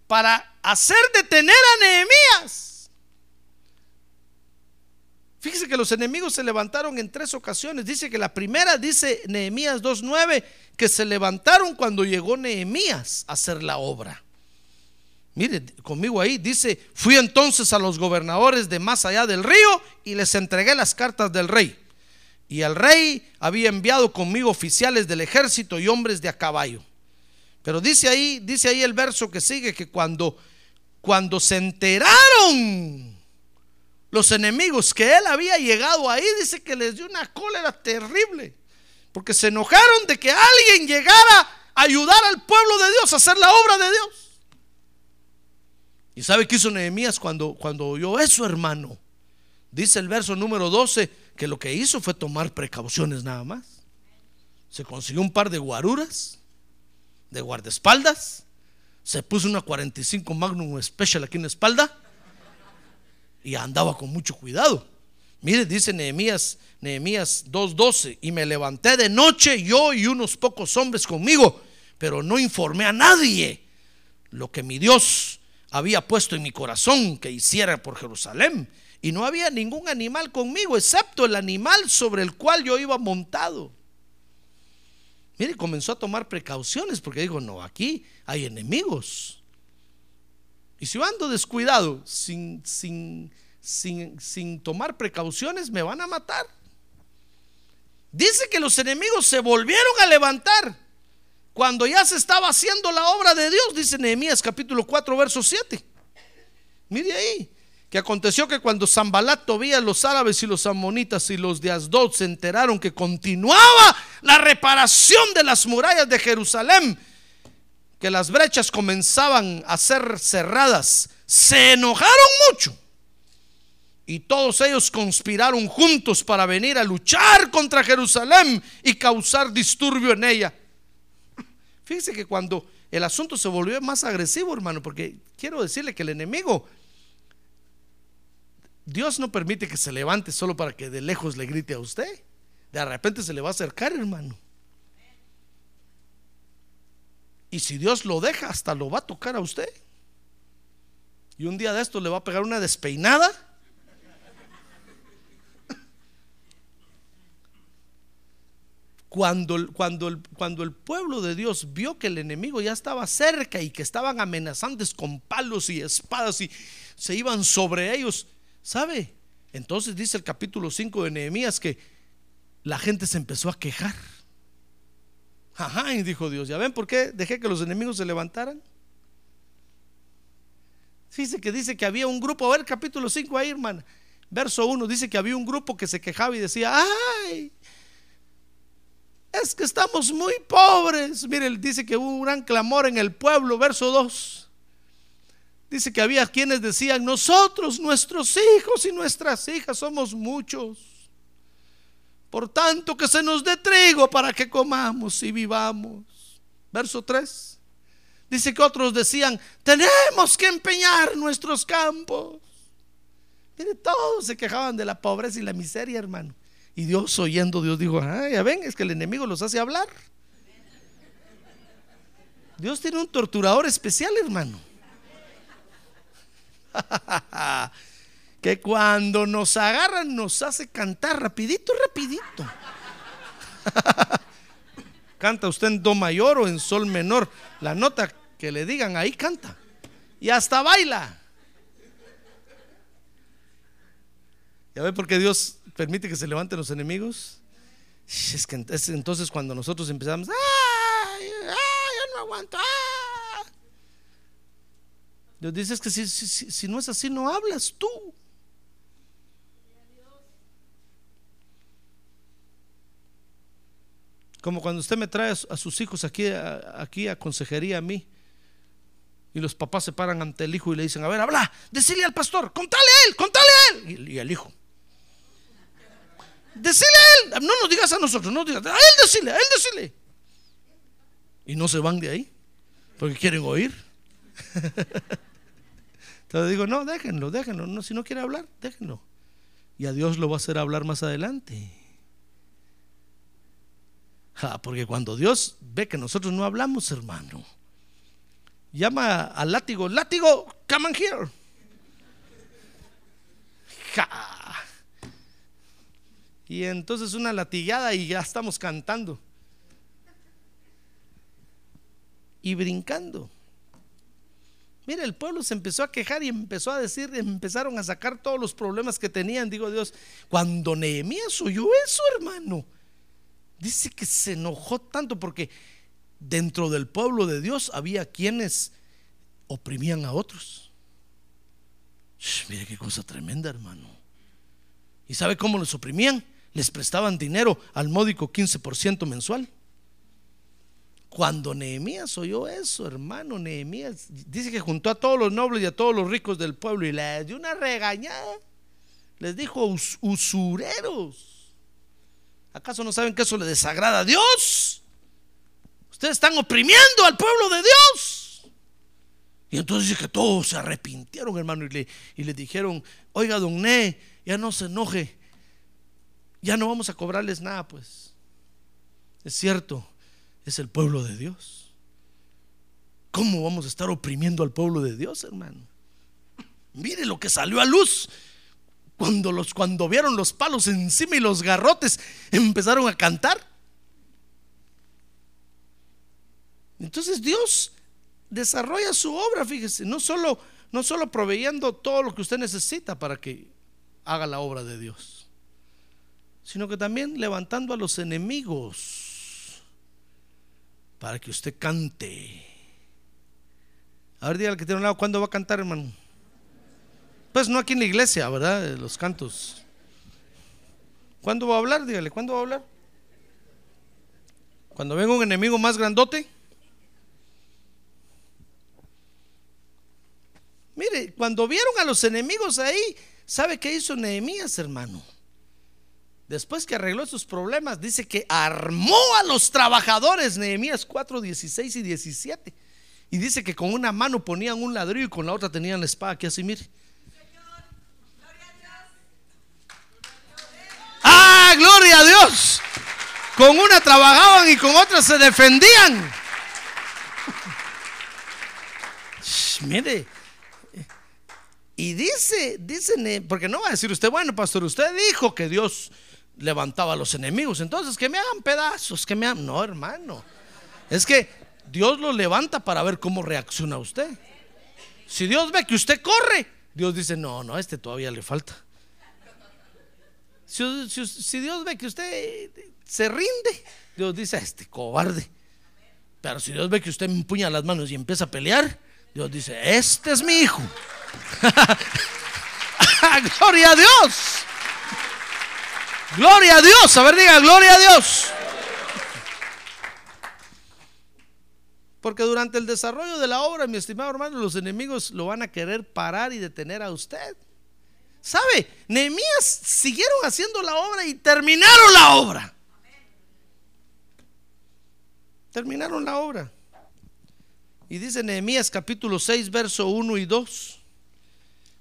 para hacer detener a Nehemías. Fíjese que los enemigos se levantaron en tres ocasiones. Dice que la primera, dice Nehemías 2.9, que se levantaron cuando llegó Nehemías a hacer la obra. Mire conmigo ahí, dice, fui entonces a los gobernadores de más allá del río y les entregué las cartas del rey. Y el rey había enviado conmigo oficiales del ejército y hombres de a caballo. Pero dice ahí, dice ahí el verso que sigue que cuando cuando se enteraron los enemigos que él había llegado ahí, dice que les dio una cólera terrible, porque se enojaron de que alguien llegara a ayudar al pueblo de Dios a hacer la obra de Dios. ¿Y sabe qué hizo Nehemías cuando, cuando oyó eso, hermano? Dice el verso número 12 que lo que hizo fue tomar precauciones nada más. Se consiguió un par de guaruras de guardaespaldas, se puso una 45 Magnum Special aquí en la espalda y andaba con mucho cuidado. Mire, dice Nehemías, Nehemías 2:12, y me levanté de noche yo y unos pocos hombres conmigo, pero no informé a nadie lo que mi Dios había puesto en mi corazón que hiciera por Jerusalén. Y no había ningún animal conmigo, excepto el animal sobre el cual yo iba montado. Mire, comenzó a tomar precauciones porque dijo, no, aquí hay enemigos. Y si yo ando descuidado, sin, sin, sin, sin tomar precauciones, me van a matar. Dice que los enemigos se volvieron a levantar cuando ya se estaba haciendo la obra de Dios, dice Nehemías capítulo 4, verso 7. Mire ahí, que aconteció que cuando Zambalat, Tobías, los árabes y los amonitas y los de Asdod se enteraron que continuaba la reparación de las murallas de Jerusalén, que las brechas comenzaban a ser cerradas, se enojaron mucho. Y todos ellos conspiraron juntos para venir a luchar contra Jerusalén y causar disturbio en ella. Fíjese que cuando el asunto se volvió más agresivo, hermano, porque quiero decirle que el enemigo Dios no permite que se levante solo para que de lejos le grite a usted. De repente se le va a acercar, hermano. Y si Dios lo deja, hasta lo va a tocar a usted. Y un día de esto le va a pegar una despeinada. Cuando, cuando, el, cuando el pueblo de Dios vio que el enemigo ya estaba cerca y que estaban amenazantes con palos y espadas y se iban sobre ellos, ¿sabe? Entonces dice el capítulo 5 de Nehemías que la gente se empezó a quejar. Ajá, y dijo Dios, ¿ya ven por qué dejé que los enemigos se levantaran? Dice que dice que había un grupo, a ver capítulo 5 ahí, hermana. Verso 1 dice que había un grupo que se quejaba y decía, "Ay, es que estamos muy pobres." Mire, dice que hubo un gran clamor en el pueblo, verso 2. Dice que había quienes decían, "Nosotros, nuestros hijos y nuestras hijas somos muchos." Por tanto, que se nos dé trigo para que comamos y vivamos. Verso 3. Dice que otros decían, tenemos que empeñar nuestros campos. Todos se quejaban de la pobreza y la miseria, hermano. Y Dios oyendo, Dios dijo, ah, ya ven, es que el enemigo los hace hablar. Dios tiene un torturador especial, hermano. que cuando nos agarran nos hace cantar rapidito, rapidito. canta usted en do mayor o en sol menor, la nota que le digan ahí canta. Y hasta baila. ¿Ya ve por qué Dios permite que se levanten los enemigos? Es que es entonces cuando nosotros empezamos, ¡ay! ¡ay! ¡Ya no aguanto! ¡ah! Dios dice es que si, si- si- no es así, no hablas tú. Como cuando usted me trae a su- a sus hijos aquí a, aquí a consejería a mí. Y los papás se paran ante el hijo y le dicen, a ver, habla, decile al pastor, contale a él, contale a él. Y, y al hijo. Decile a él, no nos digas a nosotros, no digas, a él decile, a él decile. Y no se van de ahí, porque quieren oír. Entonces digo, no, déjenlo, déjenlo, no, si no quiere hablar, déjenlo. Y a Dios lo va a hacer hablar más adelante. Ja, porque cuando Dios ve que nosotros no hablamos, hermano, llama al látigo, látigo, come on here. Y entonces una latigada y ya estamos cantando. Y brincando. Mira, el pueblo se empezó a quejar y empezó a decir, empezaron a sacar todos los problemas que tenían, digo Dios. Cuando Nehemías oyó eso, hermano, dice que se enojó tanto porque dentro del pueblo de Dios había quienes oprimían a otros. Shh, mire qué cosa tremenda, hermano. ¿Y sabe cómo los oprimían? Les prestaban dinero al módico 15% mensual. Cuando Nehemías oyó eso, hermano, Nehemías dice que juntó a todos los nobles y a todos los ricos del pueblo y les dio una regañada. Les dijo "Us- usureros. ¿Acaso no saben que eso le desagrada a Dios? Ustedes están oprimiendo al pueblo de Dios. Y entonces dice que todos se arrepintieron, hermano, y le, y le dijeron, oiga, don Ne, ya no se enoje, ya no vamos a cobrarles nada, pues. Es cierto, es el pueblo de Dios. ¿Cómo vamos a estar oprimiendo al pueblo de Dios, hermano? Mire lo que salió a luz. Cuando, los, cuando vieron los palos encima y los garrotes, empezaron a cantar. Entonces Dios desarrolla su obra, fíjese, no solo, no solo proveyendo todo lo que usted necesita para que haga la obra de Dios, sino que también levantando a los enemigos para que usted cante. A ver, dígale que tiene un lado, ¿cuándo va a cantar, hermano? Pues no aquí en la iglesia, ¿verdad? Los cantos. ¿Cuándo va a hablar? Dígale, ¿cuándo va a hablar? Cuando venga un enemigo más grandote. Mire, cuando vieron a los enemigos ahí, ¿sabe qué hizo Nehemías, hermano? Después que arregló sus problemas, dice que armó a los trabajadores, Nehemías 4, 16 y 17. Y dice que con una mano ponían un ladrillo y con la otra tenían la espada, que así, mire. gloria a Dios. Con una trabajaban y con otra se defendían. Shh, mire, y dice, dice, porque no va a decir usted, bueno, pastor, usted dijo que Dios levantaba a los enemigos, entonces que me hagan pedazos, que me hagan. No, hermano, es que Dios lo levanta para ver cómo reacciona usted. Si Dios ve que usted corre, Dios dice, no, no, este todavía le falta. Si, Dios ve que usted se rinde, Dios dice, a este cobarde. Pero si Dios ve que usted empuña las manos y empieza a pelear, Dios dice, este es mi hijo. gloria a Dios. Gloria a Dios. A ver, diga, gloria a Dios. Porque durante el desarrollo de la obra, mi estimado hermano, los enemigos lo van a querer parar y detener a usted. ¿Sabe? Nehemías siguieron haciendo la obra y terminaron la obra. Terminaron la obra. Y dice Nehemías capítulo 6, verso 1 y 2,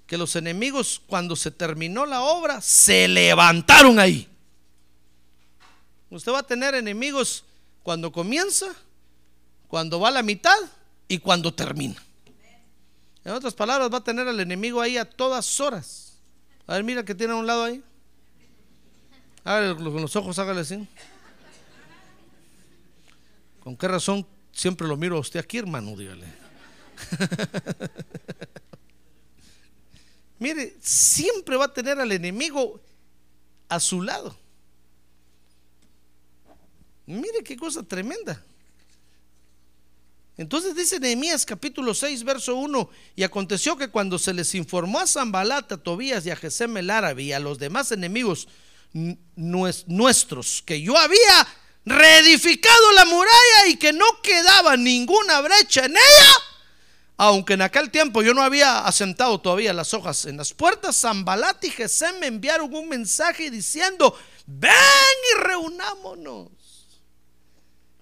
que los enemigos cuando se terminó la obra se levantaron ahí. Usted va a tener enemigos cuando comienza, cuando va a la mitad y cuando termina. En otras palabras, va a tener al enemigo ahí a todas horas. A ver, mira que tiene a un lado ahí. Hágale con los ojos, hágale así. ¿Con qué razón siempre lo miro a usted aquí, hermano? Dígale. Mire, siempre va a tener al enemigo a su lado. Mire qué cosa tremenda. Entonces dice Nehemías capítulo 6, verso 1, y aconteció que cuando se les informó a Zambalat, a Tobías y a Gesem el árabe y a los demás enemigos nuestros, que yo había reedificado la muralla y que no quedaba ninguna brecha en ella, aunque en aquel tiempo yo no había asentado todavía las hojas en las puertas, Zambalat y Gesem me enviaron un mensaje diciendo, ven y reunámonos.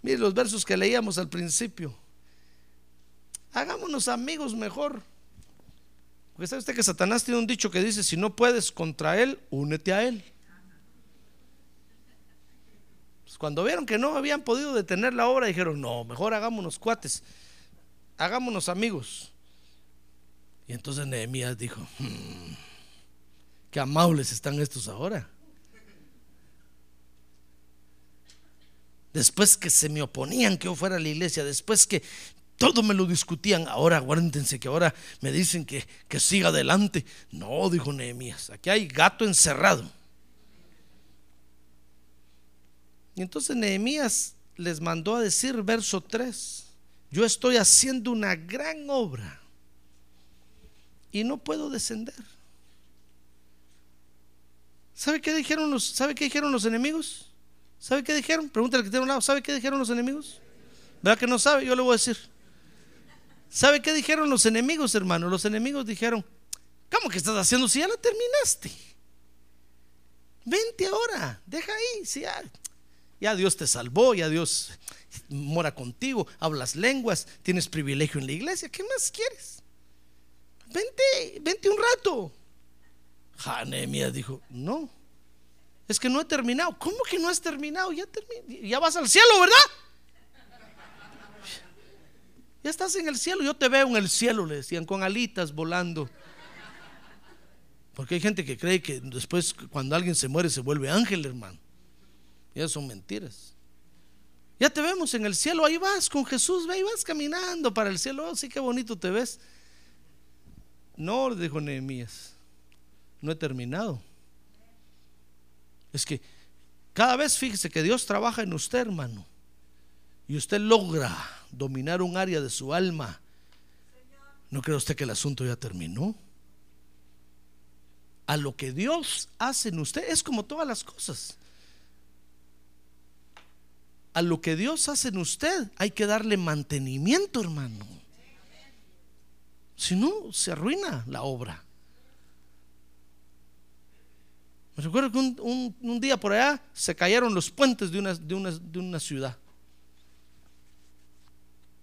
Mire los versos que leíamos al principio. Hagámonos amigos mejor. Porque sabe usted que Satanás tiene un dicho que dice, si no puedes contra él, únete a él. Pues cuando vieron que no habían podido detener la obra, dijeron, no, mejor hagámonos cuates, hagámonos amigos. Y entonces Nehemías dijo, "Hmm, qué amables están estos ahora. Después que se me oponían que yo fuera a la iglesia, después que todo me lo discutían, ahora aguántense que ahora me dicen que, que siga adelante. No, dijo Nehemías, aquí hay gato encerrado. Y entonces Nehemías les mandó a decir, verso 3, yo estoy haciendo una gran obra y no puedo descender. ¿Sabe qué dijeron los, ¿sabe qué dijeron los enemigos? ¿Sabe qué dijeron? Pregúntale al que tiene un lado, ¿sabe qué dijeron los enemigos? ¿Verdad que no sabe? Yo le voy a decir. ¿Sabe qué dijeron los enemigos, hermano? Los enemigos dijeron, ¿cómo que estás haciendo si ya la terminaste? Vente ahora, deja ahí, si ya, ya Dios te salvó, ya Dios mora contigo, hablas lenguas, tienes privilegio en la iglesia, ¿qué más quieres? Vente, vente un rato. Ja, Nehemías dijo, no, es que no he terminado. ¿Cómo que no has terminado? Ya, termi- ya vas al cielo, ¿verdad? Ya estás en el cielo, yo te veo en el cielo, le decían, con alitas volando. Porque hay gente que cree que después cuando alguien se muere se vuelve ángel, hermano. Y eso son mentiras. Ya te vemos en el cielo, ahí vas con Jesús, ahí vas caminando para el cielo. Oh, sí, qué bonito te ves. No, dijo Nehemías, no he terminado. Es que cada vez fíjese que Dios trabaja en usted, hermano, y usted logra dominar un área de su alma. ¿No cree usted que el asunto ya terminó? A lo que Dios hace en usted es como todas las cosas. A lo que Dios hace en usted hay que darle mantenimiento, hermano. Si no, se arruina la obra. Me recuerdo que un, día por allá se cayeron los puentes de una, de, una, de una ciudad.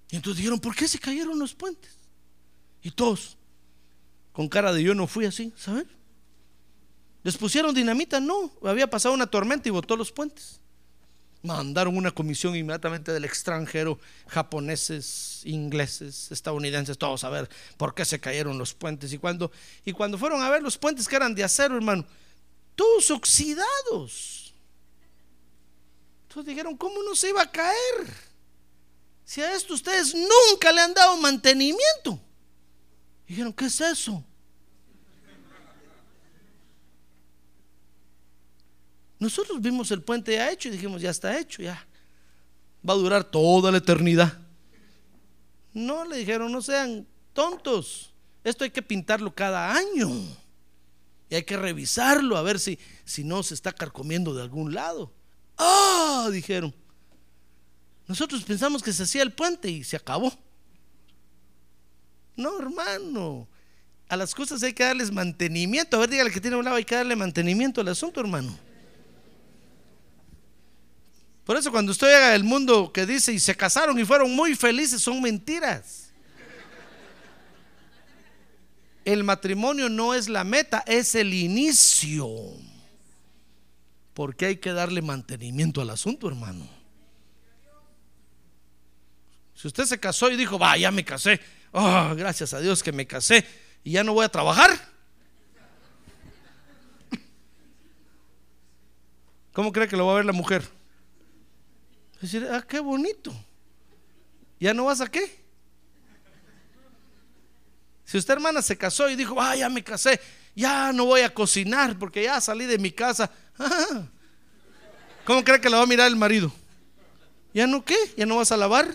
Y entonces dijeron, ¿por qué se cayeron los puentes? Y todos, con cara de yo no fui así, ¿saben? ¿Les pusieron dinamita? No, había pasado una tormenta y botó los puentes. Mandaron una comisión inmediatamente del extranjero, japoneses, ingleses, estadounidenses, todos a ver por qué se cayeron los puentes. Y cuando, y cuando fueron a ver los puentes que eran de acero, hermano, todos oxidados. Entonces dijeron, ¿cómo no se iba a caer? Si a esto ustedes nunca le han dado mantenimiento. Dijeron, ¿qué es eso? Nosotros vimos el puente ya hecho y dijimos, ya está hecho, ya. Va a durar toda la eternidad. No, le dijeron, no sean tontos. Esto hay que pintarlo cada año. Y hay que revisarlo a ver si, si no se está carcomiendo de algún lado. Ah, dijeron. Nosotros pensamos que se hacía el puente y se acabó. No, hermano. A las cosas hay que darles mantenimiento. A ver, dígale que tiene un lado, hay que darle mantenimiento al asunto, hermano. Por eso cuando usted llega del mundo que dice y se casaron y fueron muy felices, son mentiras. El matrimonio no es la meta, es el inicio. Porque hay que darle mantenimiento al asunto, hermano. Si usted se casó y dijo, va, ya me casé, oh, gracias a Dios que me casé y ya no voy a trabajar. ¿Cómo cree que lo va a ver la mujer? Decir, ah, qué bonito. ¿Ya no vas a qué? Si usted hermana se casó y dijo, ah, ya me casé, ya no voy a cocinar porque ya salí de mi casa. ¿Cómo cree que la va a mirar el marido? ¿Ya no qué? ¿Ya no vas a lavar?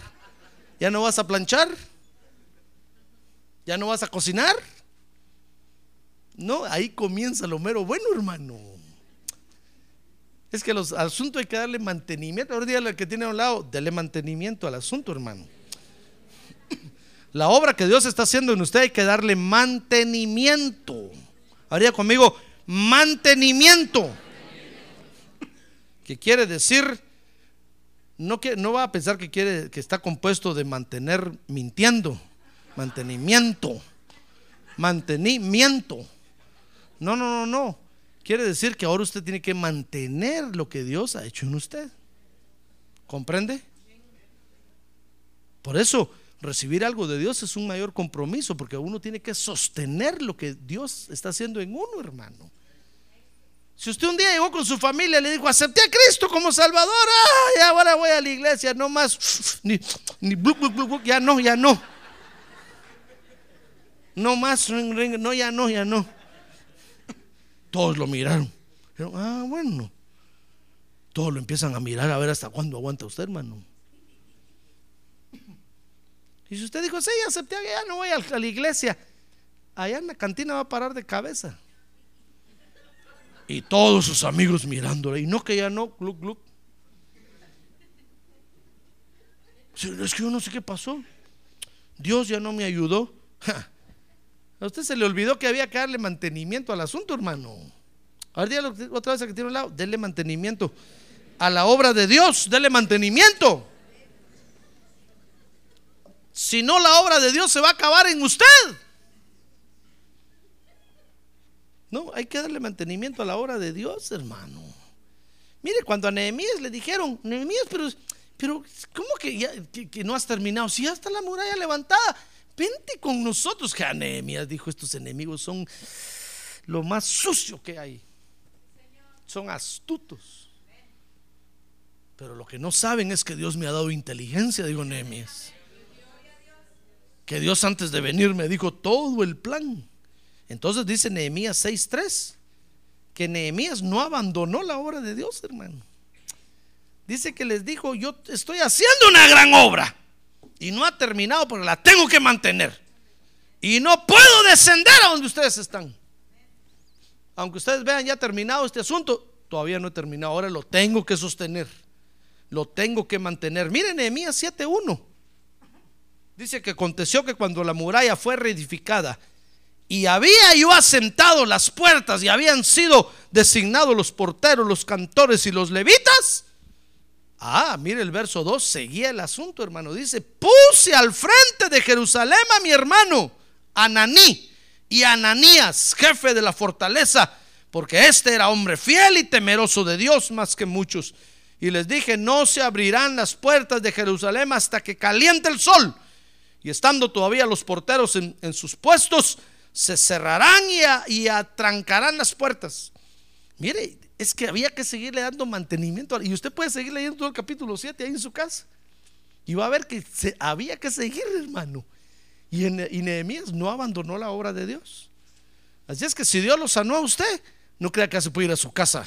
¿Ya no vas a planchar? ¿Ya no vas a cocinar? No, ahí comienza lo mero bueno, hermano. Es que los asuntos hay que darle mantenimiento. Ahora dígale al que tiene a un lado, dale mantenimiento al asunto, hermano. La obra que Dios está haciendo en usted hay que darle mantenimiento. Haría conmigo, mantenimiento. Que quiere decir, no, que, no va a pensar que quiere que está compuesto de mantener mintiendo. Mantenimiento. Mantenimiento. No, no, no, no. Quiere decir que ahora usted tiene que mantener lo que Dios ha hecho en usted. ¿Comprende? Por eso, recibir algo de Dios es un mayor compromiso, porque uno tiene que sostener lo que Dios está haciendo en uno, hermano. Si usted un día llegó con su familia y le dijo, acepté a Cristo como Salvador, ay, ahora voy a la iglesia, no más, ni, ni ya no, ya no. No más, no, ya no, ya no. Todos lo miraron. ah, bueno. Todos lo empiezan a mirar a ver hasta cuándo aguanta usted, hermano. Y si usted dijo, sí, acepté, ya no voy a la iglesia, allá en la cantina va a parar de cabeza. Y todos sus amigos mirándole. Y no que ya no, gluc, gluc. Es que yo no sé qué pasó. Dios ya no me ayudó. A usted se le olvidó que había que darle mantenimiento al asunto, hermano. A ver, otra vez que tiene un lado. Denle mantenimiento a la obra de Dios. Denle mantenimiento. Si no, la obra de Dios se va a acabar en usted. No, hay que darle mantenimiento a la obra de Dios, hermano. Mire, cuando a Nehemías le dijeron, Nehemías, pero, pero ¿cómo que, ya, que no has terminado? Si ya está la muralla levantada vente con nosotros. Que dijo, estos enemigos son lo más sucio que hay. Son astutos. Pero lo que no saben es que Dios me ha dado inteligencia, digo Nehemías. Que Dios antes de venir me dijo todo el plan. Entonces dice Nehemías 6:3 que Nehemías no abandonó la obra de Dios, hermano. Dice que les dijo, yo estoy haciendo una gran obra y no ha terminado porque la tengo que mantener. Y no puedo descender a donde ustedes están. Aunque ustedes vean ya terminado este asunto, todavía no he terminado. Ahora lo tengo que sostener. Lo tengo que mantener. Miren Nehemías 7:1. Dice que aconteció que cuando la muralla fue reedificada y había yo asentado las puertas y habían sido designados los porteros, los cantores y los levitas, Ah, mire el verso 2, seguía el asunto, hermano. Dice, puse al frente de Jerusalén a mi hermano, Ananí, y Ananías, jefe de la fortaleza, porque este era hombre fiel y temeroso de Dios más que muchos. Y les dije, no se abrirán las puertas de Jerusalén hasta que caliente el sol. Y estando todavía los porteros en, sus puestos, se cerrarán y, a- y atrancarán las puertas. Mire, es que había que seguirle dando mantenimiento. Y usted puede seguir leyendo todo el capítulo 7 ahí en su casa. Y va a ver que se, había que seguir, hermano. Y, y Nehemías no abandonó la obra de Dios. Así es que si Dios lo sanó a usted, no crea que se puede ir a su casa.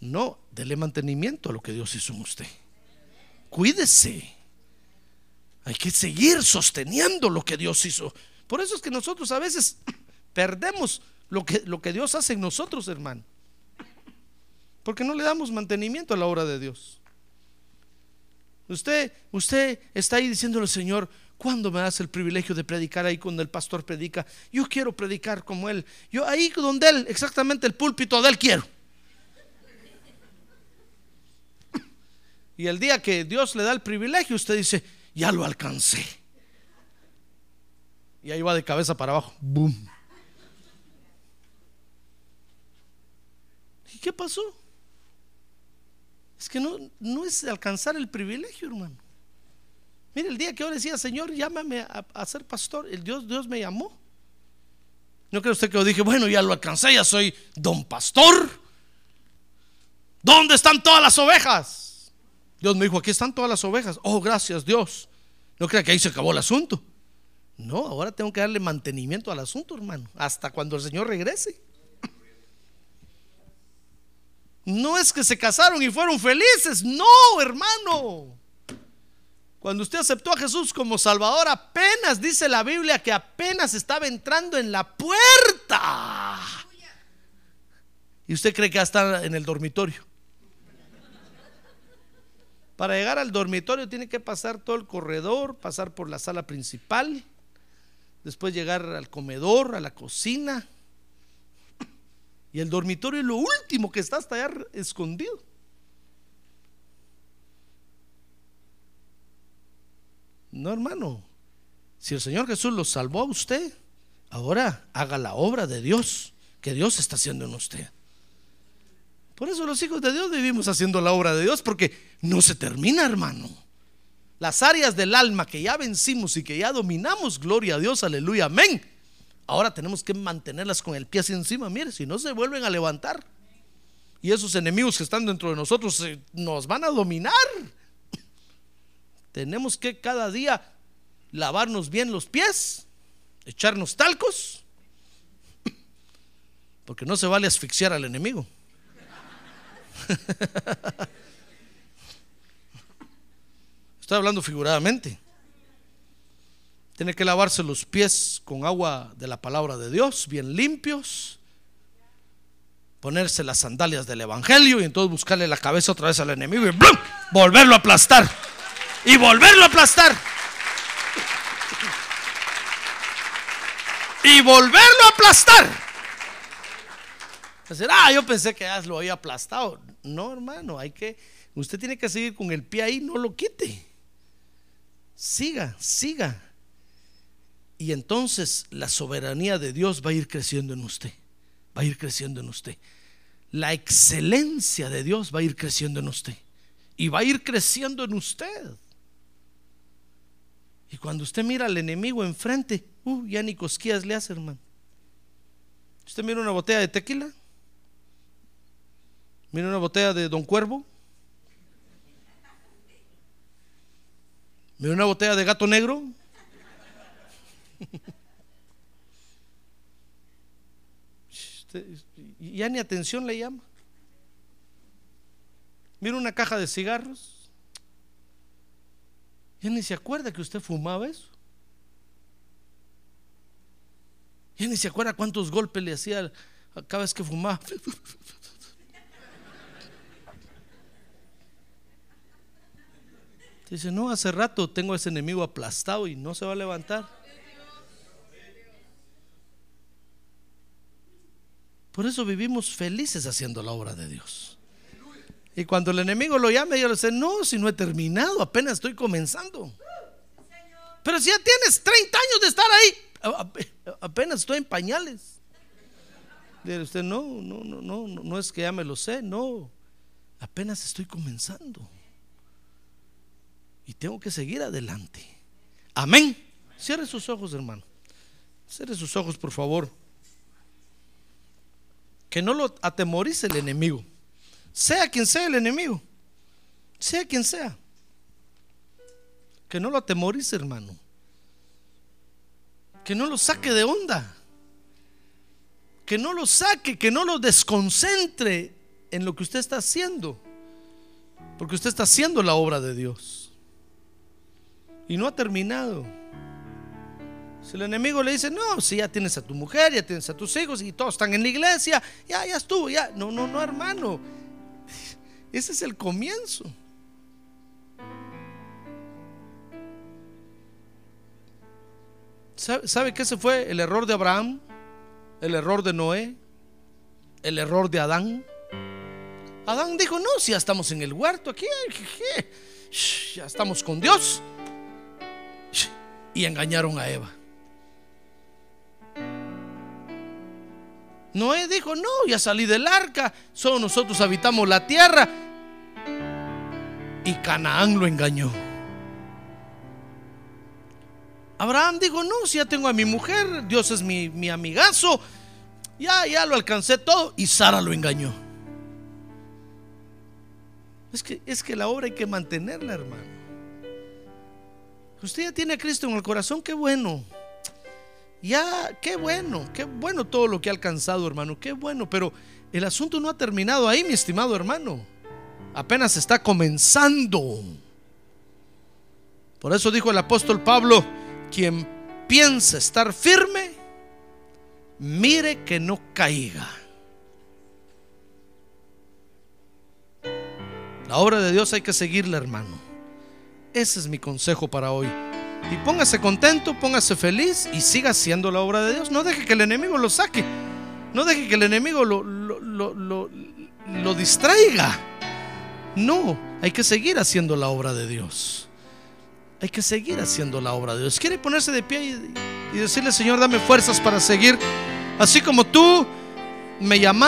No, dele mantenimiento a lo que Dios hizo en usted. Cuídese. Hay que seguir sosteniendo lo que Dios hizo. Por eso es que nosotros a veces perdemos lo que, lo que Dios hace en nosotros, hermano. Porque no le damos mantenimiento a la obra de Dios. Usted, usted está ahí diciéndole, Señor, ¿cuándo me das el privilegio de predicar ahí cuando el pastor predica? Yo quiero predicar como él. Yo ahí donde él, exactamente el púlpito de él quiero. Y el día que Dios le da el privilegio, usted dice, ya lo alcancé. Y ahí va de cabeza para abajo. ¡Boom! ¿Y qué pasó? Es que no, no es alcanzar el privilegio, hermano. Mire, el día que yo decía, Señor, llámame a, ser pastor, el Dios, Dios me llamó. ¿No cree usted que yo dije, bueno, ya lo alcancé, ya soy don pastor? ¿Dónde están todas las ovejas? Dios me dijo, aquí están todas las ovejas. Oh, gracias Dios. No crea que ahí se acabó el asunto. No, ahora tengo que darle mantenimiento al asunto, hermano, hasta cuando el Señor regrese. No es que se casaron y fueron felices, no, hermano. Cuando usted aceptó a Jesús como Salvador, apenas dice la Biblia que apenas estaba entrando en la puerta. Y usted cree que estar en el dormitorio. Para llegar al dormitorio tiene que pasar todo el corredor, pasar por la sala principal, después llegar al comedor, a la cocina. Y el dormitorio es lo último que está hasta allá escondido. No, hermano. Si el Señor Jesús lo salvó a usted, ahora haga la obra de Dios que Dios está haciendo en usted. Por eso los hijos de Dios vivimos haciendo la obra de Dios porque no se termina, hermano. Las áreas del alma que ya vencimos y que ya dominamos, gloria a Dios, aleluya, amén. Ahora tenemos que mantenerlas con el pie así encima, mire, si no se vuelven a levantar. Y esos enemigos que están dentro de nosotros eh, nos van a dominar. Tenemos que cada día lavarnos bien los pies, echarnos talcos, porque no se vale asfixiar al enemigo. Estoy hablando figuradamente. Tiene que lavarse los pies con agua de la palabra de Dios, bien limpios. Ponerse las sandalias del Evangelio y entonces buscarle la cabeza otra vez al enemigo y ¡blum! volverlo a aplastar. Y volverlo a aplastar. Y volverlo a aplastar. Decir, ah, yo pensé que ya lo había aplastado. No, hermano, hay que, usted tiene que seguir con el pie ahí, no lo quite. Siga, siga. Y entonces la soberanía de Dios va a ir creciendo en usted. Va a ir creciendo en usted. La excelencia de Dios va a ir creciendo en usted. Y va a ir creciendo en usted. Y cuando usted mira al enemigo enfrente, uh, ya ni cosquillas le hace, hermano. Usted mira una botella de tequila, mira una botella de Don Cuervo, mira una botella de gato negro. Usted, ya ni atención le llama. Mira una caja de cigarros. Ya ni se acuerda que usted fumaba eso. Ya ni se acuerda cuántos golpes le hacía cada vez que fumaba. Dice, no, hace rato tengo a ese enemigo aplastado y no se va a levantar. Por eso vivimos felices haciendo la obra de Dios. Y cuando el enemigo lo llame, yo le dice, no, si no he terminado, apenas estoy comenzando. Pero si ya tienes 30 años de estar ahí, apenas estoy en pañales. Dile usted, no, no, no, no, no es que ya me lo sé, no. Apenas estoy comenzando. Y tengo que seguir adelante. Amén. Cierre sus ojos, hermano. Cierre sus ojos, por favor. Que no lo atemorice el enemigo. Sea quien sea el enemigo. Sea quien sea. Que no lo atemorice, hermano. Que no lo saque de onda. Que no lo saque, que no lo desconcentre en lo que usted está haciendo. Porque usted está haciendo la obra de Dios. Y no ha terminado. Si el enemigo le dice, no, si ya tienes a tu mujer, ya tienes a tus hijos y todos están en la iglesia, ya, ya estuvo, ya. No, no, no, hermano. Ese es el comienzo. ¿Sabe, ¿Sabe qué ese fue el error de Abraham? El error de Noé? El error de Adán. Adán dijo, no, si ya estamos en el huerto aquí, ya estamos con Dios. Y engañaron a Eva. Noé dijo, no, ya salí del arca, solo nosotros habitamos la tierra. Y Canaán lo engañó. Abraham dijo, no, si ya tengo a mi mujer, Dios es mi, mi amigazo, ya, ya lo alcancé todo. Y Sara lo engañó. Es que, es que la obra hay que mantenerla, hermano. Usted ya tiene a Cristo en el corazón, qué bueno. Ya, qué bueno, qué bueno todo lo que ha alcanzado, hermano, qué bueno, pero el asunto no ha terminado ahí, mi estimado hermano. Apenas está comenzando. Por eso dijo el apóstol Pablo, quien piensa estar firme, mire que no caiga. La obra de Dios hay que seguirla, hermano. Ese es mi consejo para hoy. Y póngase contento, póngase feliz y siga haciendo la obra de Dios. No deje que el enemigo lo saque. No deje que el enemigo lo, lo, lo, distraiga. No, hay que seguir haciendo la obra de Dios. Hay que seguir haciendo la obra de Dios. ¿Quiere ponerse de pie y, y decirle, Señor, dame fuerzas para seguir? Así como tú me llamaste.